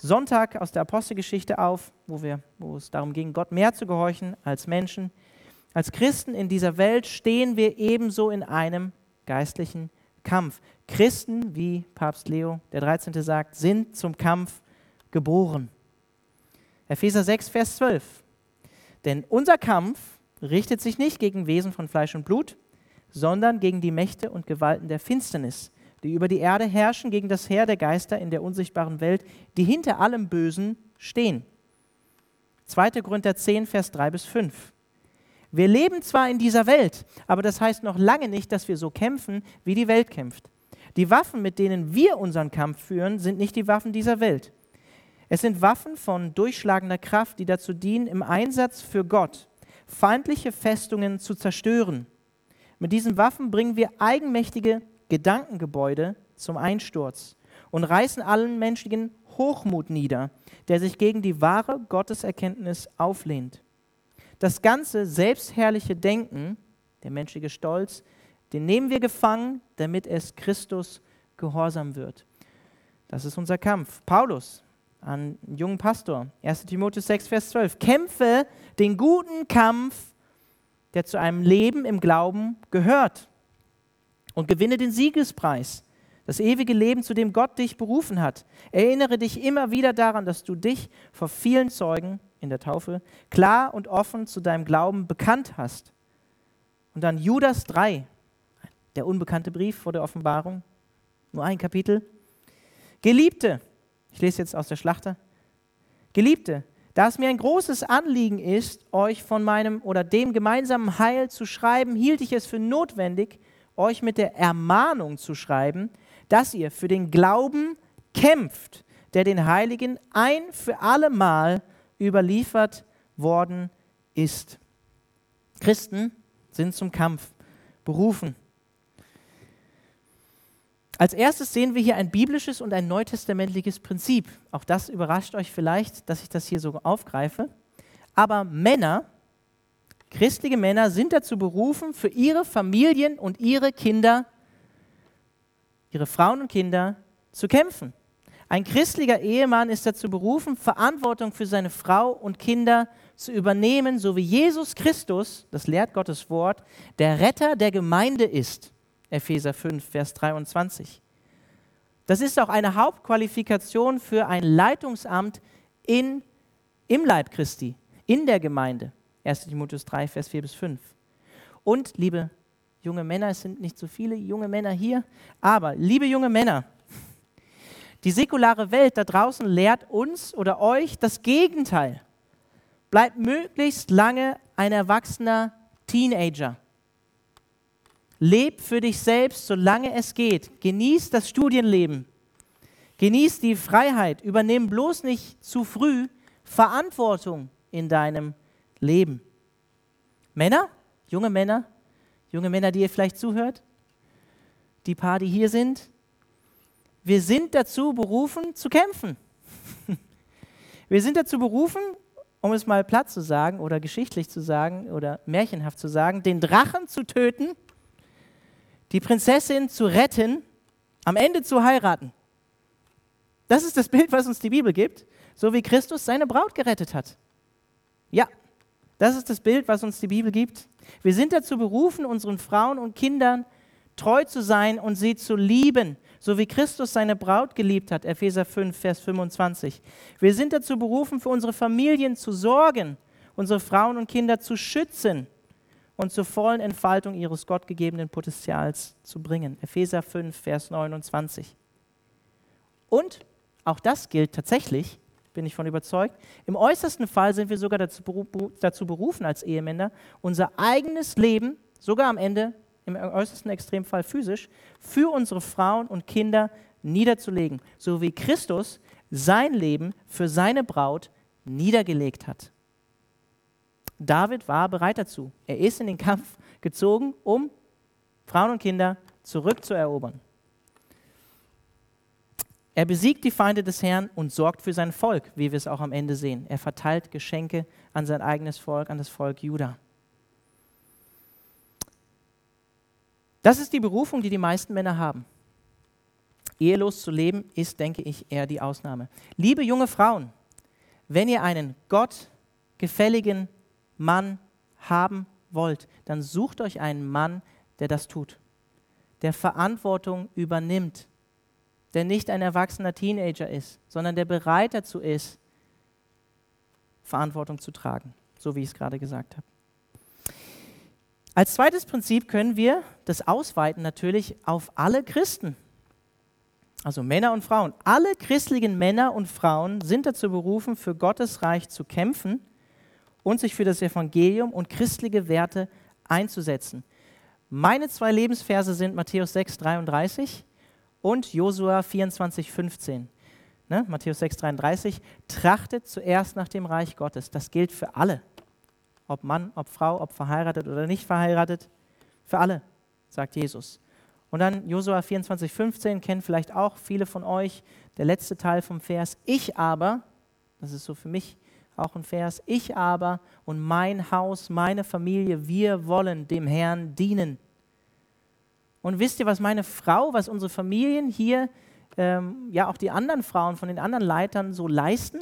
Sonntag aus der Apostelgeschichte auf, wo, wir, wo es darum ging, Gott mehr zu gehorchen als Menschen. Als Christen in dieser Welt stehen wir ebenso in einem geistlichen Kampf. Christen, wie Papst Leo der 13. sagt, sind zum Kampf geboren. Epheser 6, Vers 12. Denn unser Kampf richtet sich nicht gegen Wesen von Fleisch und Blut, sondern gegen die Mächte und Gewalten der Finsternis, die über die Erde herrschen, gegen das Heer der Geister in der unsichtbaren Welt, die hinter allem Bösen stehen. 2. Korinther 10, Vers 3 bis 5. Wir leben zwar in dieser Welt, aber das heißt noch lange nicht, dass wir so kämpfen, wie die Welt kämpft. Die Waffen, mit denen wir unseren Kampf führen, sind nicht die Waffen dieser Welt. Es sind Waffen von durchschlagender Kraft, die dazu dienen, im Einsatz für Gott feindliche Festungen zu zerstören mit diesen Waffen bringen wir eigenmächtige Gedankengebäude zum Einsturz und reißen allen menschlichen Hochmut nieder, der sich gegen die wahre Gotteserkenntnis auflehnt. Das ganze selbstherrliche Denken, der menschliche Stolz, den nehmen wir gefangen, damit es Christus gehorsam wird. Das ist unser Kampf. Paulus, an einen jungen Pastor, 1 Timotheus 6, Vers 12, kämpfe den guten Kampf der zu einem Leben im Glauben gehört. Und gewinne den Siegespreis, das ewige Leben, zu dem Gott dich berufen hat. Erinnere dich immer wieder daran, dass du dich vor vielen Zeugen in der Taufe klar und offen zu deinem Glauben bekannt hast. Und dann Judas 3, der unbekannte Brief vor der Offenbarung, nur ein Kapitel. Geliebte, ich lese jetzt aus der Schlachter. Geliebte, da es mir ein großes Anliegen ist, euch von meinem oder dem gemeinsamen Heil zu schreiben, hielt ich es für notwendig, euch mit der Ermahnung zu schreiben, dass ihr für den Glauben kämpft, der den Heiligen ein für allemal überliefert worden ist. Christen sind zum Kampf berufen. Als erstes sehen wir hier ein biblisches und ein neutestamentliches Prinzip. Auch das überrascht euch vielleicht, dass ich das hier so aufgreife. Aber Männer, christliche Männer, sind dazu berufen, für ihre Familien und ihre Kinder, ihre Frauen und Kinder zu kämpfen. Ein christlicher Ehemann ist dazu berufen, Verantwortung für seine Frau und Kinder zu übernehmen, so wie Jesus Christus, das lehrt Gottes Wort, der Retter der Gemeinde ist. Epheser 5, Vers 23. Das ist auch eine Hauptqualifikation für ein Leitungsamt in, im Leib Christi, in der Gemeinde. 1 Timotheus 3, Vers 4 bis 5. Und, liebe junge Männer, es sind nicht so viele junge Männer hier, aber liebe junge Männer, die säkulare Welt da draußen lehrt uns oder euch das Gegenteil. Bleibt möglichst lange ein erwachsener Teenager Leb für dich selbst, solange es geht. Genieß das Studienleben. Genieß die Freiheit. Übernimm bloß nicht zu früh Verantwortung in deinem Leben. Männer, junge Männer, junge Männer, die ihr vielleicht zuhört, die paar, die hier sind, wir sind dazu berufen zu kämpfen. Wir sind dazu berufen, um es mal platt zu sagen oder geschichtlich zu sagen oder märchenhaft zu sagen, den Drachen zu töten die Prinzessin zu retten, am Ende zu heiraten. Das ist das Bild, was uns die Bibel gibt, so wie Christus seine Braut gerettet hat. Ja, das ist das Bild, was uns die Bibel gibt. Wir sind dazu berufen, unseren Frauen und Kindern treu zu sein und sie zu lieben, so wie Christus seine Braut geliebt hat, Epheser 5, Vers 25. Wir sind dazu berufen, für unsere Familien zu sorgen, unsere Frauen und Kinder zu schützen und zur vollen Entfaltung ihres gottgegebenen Potenzials zu bringen. Epheser 5, Vers 29. Und auch das gilt tatsächlich bin ich von überzeugt. Im äußersten Fall sind wir sogar dazu, berufen als Ehemänner, unser eigenes Leben, sogar am Ende, im äußersten Extremfall physisch, für unsere Frauen und Kinder niederzulegen, so wie Christus sein Leben für seine Braut niedergelegt hat. David war bereit dazu. Er ist in den Kampf gezogen, um Frauen und Kinder zurückzuerobern. Er besiegt die Feinde des Herrn und sorgt für sein Volk, wie wir es auch am Ende sehen. Er verteilt Geschenke an sein eigenes Volk, an das Volk Juda. Das ist die Berufung, die die meisten Männer haben. Ehelos zu leben ist, denke ich, eher die Ausnahme. Liebe junge Frauen, wenn ihr einen Gott gefälligen Mann haben wollt, dann sucht euch einen Mann, der das tut, der Verantwortung übernimmt, der nicht ein erwachsener Teenager ist, sondern der bereit dazu ist, Verantwortung zu tragen, so wie ich es gerade gesagt habe. Als zweites Prinzip können wir das ausweiten natürlich auf alle Christen. Also Männer und Frauen. Alle christlichen Männer und Frauen sind dazu berufen, für Gottes Reich zu kämpfen und sich für das Evangelium und christliche Werte einzusetzen. Meine zwei Lebensverse sind Matthäus 6, 33 und Josua 24, 15. Ne? Matthäus 6, 33. Trachtet zuerst nach dem Reich Gottes. Das gilt für alle. Ob Mann, ob Frau, ob verheiratet oder nicht verheiratet. Für alle, sagt Jesus. Und dann Josua 24, 15 kennen vielleicht auch viele von euch, der letzte Teil vom Vers. Ich aber, das ist so für mich auch ein Vers, ich aber und mein Haus, meine Familie, wir wollen dem Herrn dienen. Und wisst ihr, was meine Frau, was unsere Familien hier, ähm, ja auch die anderen Frauen von den anderen Leitern so leisten,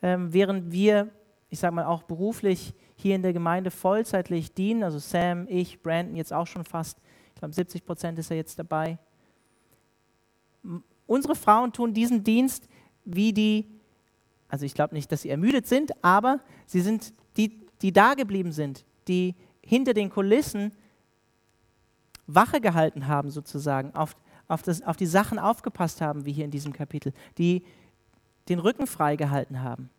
ähm, während wir, ich sage mal auch beruflich hier in der Gemeinde vollzeitlich dienen, also Sam, ich, Brandon jetzt auch schon fast, ich glaube 70 Prozent ist er jetzt dabei. Unsere Frauen tun diesen Dienst wie die, also ich glaube nicht, dass sie ermüdet sind, aber sie sind die, die da geblieben sind, die hinter den Kulissen Wache gehalten haben, sozusagen, auf, auf, das, auf die Sachen aufgepasst haben, wie hier in diesem Kapitel, die den Rücken frei gehalten haben.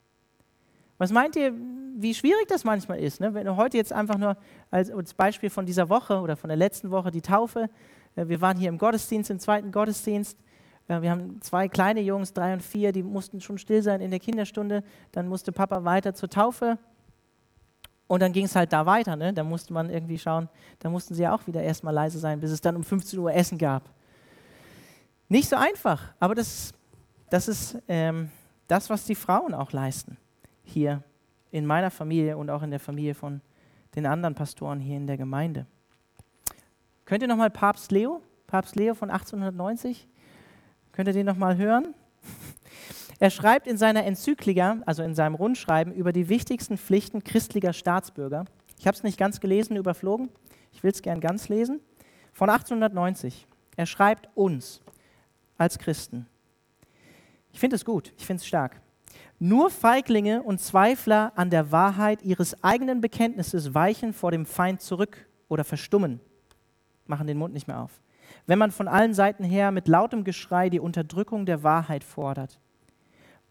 Was meint ihr, wie schwierig das manchmal ist? Ne? Wenn du heute jetzt einfach nur als, als, Beispiel von dieser Woche oder von der letzten Woche die Taufe, äh, wir waren hier im Gottesdienst, im zweiten Gottesdienst, äh, wir haben zwei kleine Jungs, drei und vier, die mussten schon still sein in der Kinderstunde, dann musste Papa weiter zur Taufe und dann ging es halt da weiter. Ne? Da musste man irgendwie schauen, da mussten sie ja auch wieder erstmal leise sein, bis es dann um 15 Uhr Essen gab. Nicht so einfach, aber das, das ist ähm, das, was die Frauen auch leisten. Hier in meiner Familie und auch in der Familie von den anderen Pastoren hier in der Gemeinde. Könnt ihr nochmal Papst Leo, Papst Leo von 1890, könnt ihr den nochmal hören? Er schreibt in seiner Enzyklika, also in seinem Rundschreiben, über die wichtigsten Pflichten christlicher Staatsbürger. Ich habe es nicht ganz gelesen, überflogen. Ich will es gern ganz lesen. Von 1890. Er schreibt uns als Christen. Ich finde es gut, ich finde es stark. Nur Feiglinge und Zweifler an der Wahrheit ihres eigenen Bekenntnisses weichen vor dem Feind zurück oder verstummen, machen den Mund nicht mehr auf. Wenn man von allen Seiten her mit lautem Geschrei die Unterdrückung der Wahrheit fordert.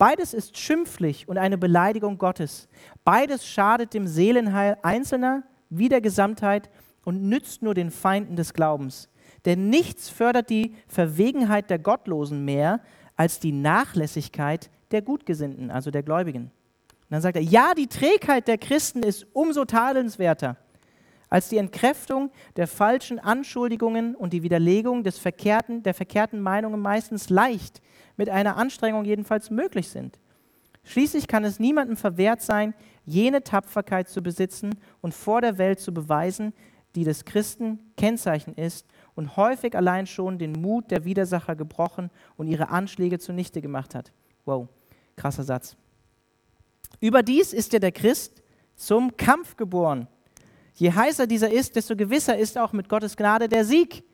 Beides ist schimpflich und eine Beleidigung Gottes. Beides schadet dem Seelenheil Einzelner wie der Gesamtheit und nützt nur den Feinden des Glaubens. Denn nichts fördert die Verwegenheit der Gottlosen mehr als die Nachlässigkeit der Gutgesinnten, also der Gläubigen. Und dann sagt er, ja, die Trägheit der Christen ist umso tadelnswerter als die Entkräftung der falschen Anschuldigungen und die Widerlegung des verkehrten, der verkehrten Meinungen meistens leicht mit einer Anstrengung jedenfalls möglich sind. Schließlich kann es niemandem verwehrt sein, jene Tapferkeit zu besitzen und vor der Welt zu beweisen, die des Christen Kennzeichen ist und häufig allein schon den Mut der Widersacher gebrochen und ihre Anschläge zunichte gemacht hat. Wow, krasser Satz. Überdies ist ja der Christ zum Kampf geboren. Je heißer dieser ist, desto gewisser ist auch mit Gottes Gnade der Sieg.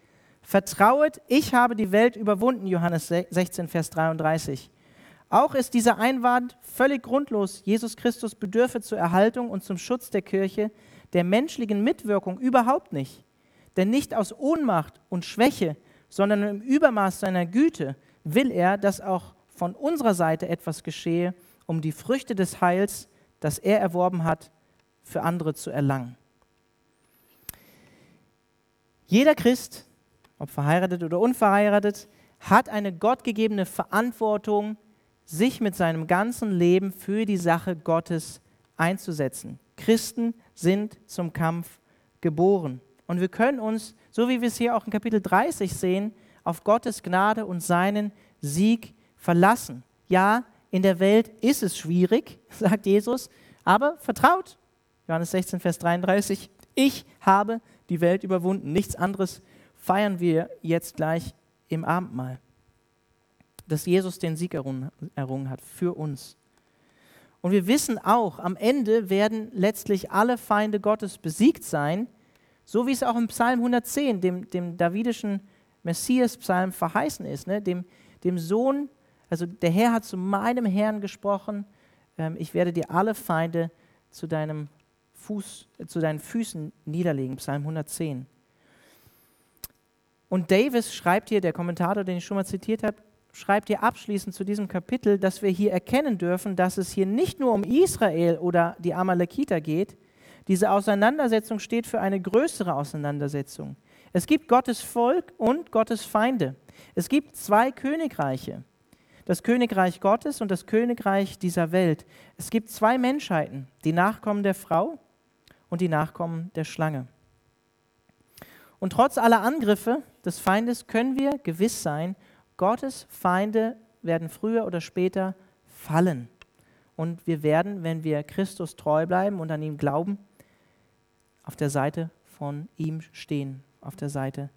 Vertrauet, ich habe die Welt überwunden, Johannes 16, Vers 33. Auch ist dieser Einwand völlig grundlos. Jesus Christus bedürfe zur Erhaltung und zum Schutz der Kirche der menschlichen Mitwirkung überhaupt nicht. Denn nicht aus Ohnmacht und Schwäche, sondern im Übermaß seiner Güte will er, dass auch von unserer Seite etwas geschehe, um die Früchte des Heils, das er erworben hat, für andere zu erlangen. Jeder Christ, ob verheiratet oder unverheiratet, hat eine gottgegebene Verantwortung, sich mit seinem ganzen Leben für die Sache Gottes einzusetzen. Christen sind zum Kampf geboren. Und wir können uns, so wie wir es hier auch in Kapitel 30 sehen, auf Gottes Gnade und seinen Sieg verlassen. Ja, in der Welt ist es schwierig, sagt Jesus, aber vertraut. Johannes 16, Vers 33. Ich habe die Welt überwunden. Nichts anderes feiern wir jetzt gleich im Abendmahl. Dass Jesus den Sieg errungen hat für uns. Und wir wissen auch, am Ende werden letztlich alle Feinde Gottes besiegt sein, so wie es auch im Psalm 110, dem, dem davidischen Messias-Psalm verheißen ist, ne? dem, dem Sohn, also der Herr hat zu meinem Herrn gesprochen, ähm, ich werde dir alle Feinde zu, deinem Fuß, äh, zu deinen Füßen niederlegen, Psalm 110. Und Davis schreibt hier, der Kommentator, den ich schon mal zitiert habe, schreibt hier abschließend zu diesem Kapitel, dass wir hier erkennen dürfen, dass es hier nicht nur um Israel oder die Amalekiter geht. Diese Auseinandersetzung steht für eine größere Auseinandersetzung. Es gibt Gottes Volk und Gottes Feinde. Es gibt zwei Königreiche. Das Königreich Gottes und das Königreich dieser Welt. Es gibt zwei Menschheiten, die Nachkommen der Frau und die Nachkommen der Schlange. Und trotz aller Angriffe des Feindes können wir gewiss sein, Gottes Feinde werden früher oder später fallen. Und wir werden, wenn wir Christus treu bleiben und an ihm glauben, auf der Seite von ihm stehen auf der Seite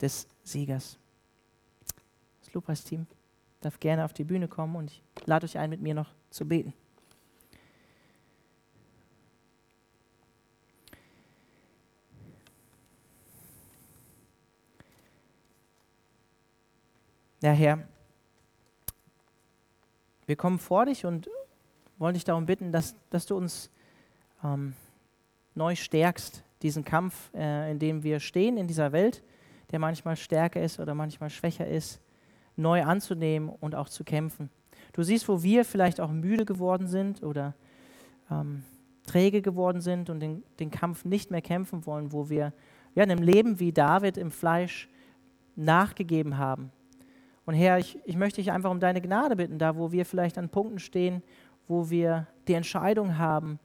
des Siegers. Das Lobpreisteam darf gerne auf die Bühne kommen und ich lade euch ein, mit mir noch zu beten. Ja, Herr, wir kommen vor dich und wollen dich darum bitten, dass, dass du uns ähm, neu stärkst, diesen Kampf, äh, in dem wir stehen in dieser Welt, der manchmal stärker ist oder manchmal schwächer ist, neu anzunehmen und auch zu kämpfen. Du siehst, wo wir vielleicht auch müde geworden sind oder ähm, träge geworden sind und den, den Kampf nicht mehr kämpfen wollen, wo wir ja, in einem Leben wie David im Fleisch nachgegeben haben. Und Herr, ich, ich möchte dich einfach um deine Gnade bitten, da wo wir vielleicht an Punkten stehen, wo wir die Entscheidung haben,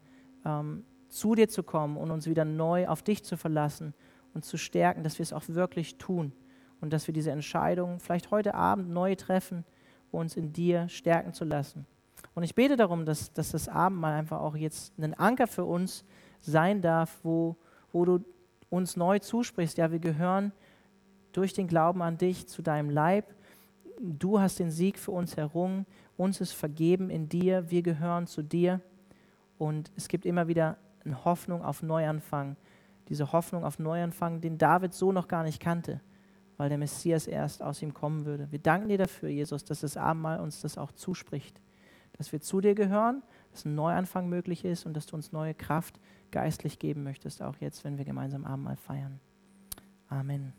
ähm, zu dir zu kommen und uns wieder neu auf dich zu verlassen und zu stärken, dass wir es auch wirklich tun und dass wir diese Entscheidung vielleicht heute Abend neu treffen, uns in dir stärken zu lassen. Und ich bete darum, dass, dass das Abendmahl einfach auch jetzt ein Anker für uns sein darf, wo, wo du uns neu zusprichst. Ja, wir gehören durch den Glauben an dich zu deinem Leib. Du hast den Sieg für uns errungen. Uns ist vergeben in dir. Wir gehören zu dir. Und es gibt immer wieder eine Hoffnung auf Neuanfang. Diese Hoffnung auf Neuanfang, den David so noch gar nicht kannte, weil der Messias erst aus ihm kommen würde. Wir danken dir dafür, Jesus, dass das Abendmahl uns das auch zuspricht. Dass wir zu dir gehören, dass ein Neuanfang möglich ist und dass du uns neue Kraft geistlich geben möchtest, auch jetzt, wenn wir gemeinsam Abendmahl feiern. Amen.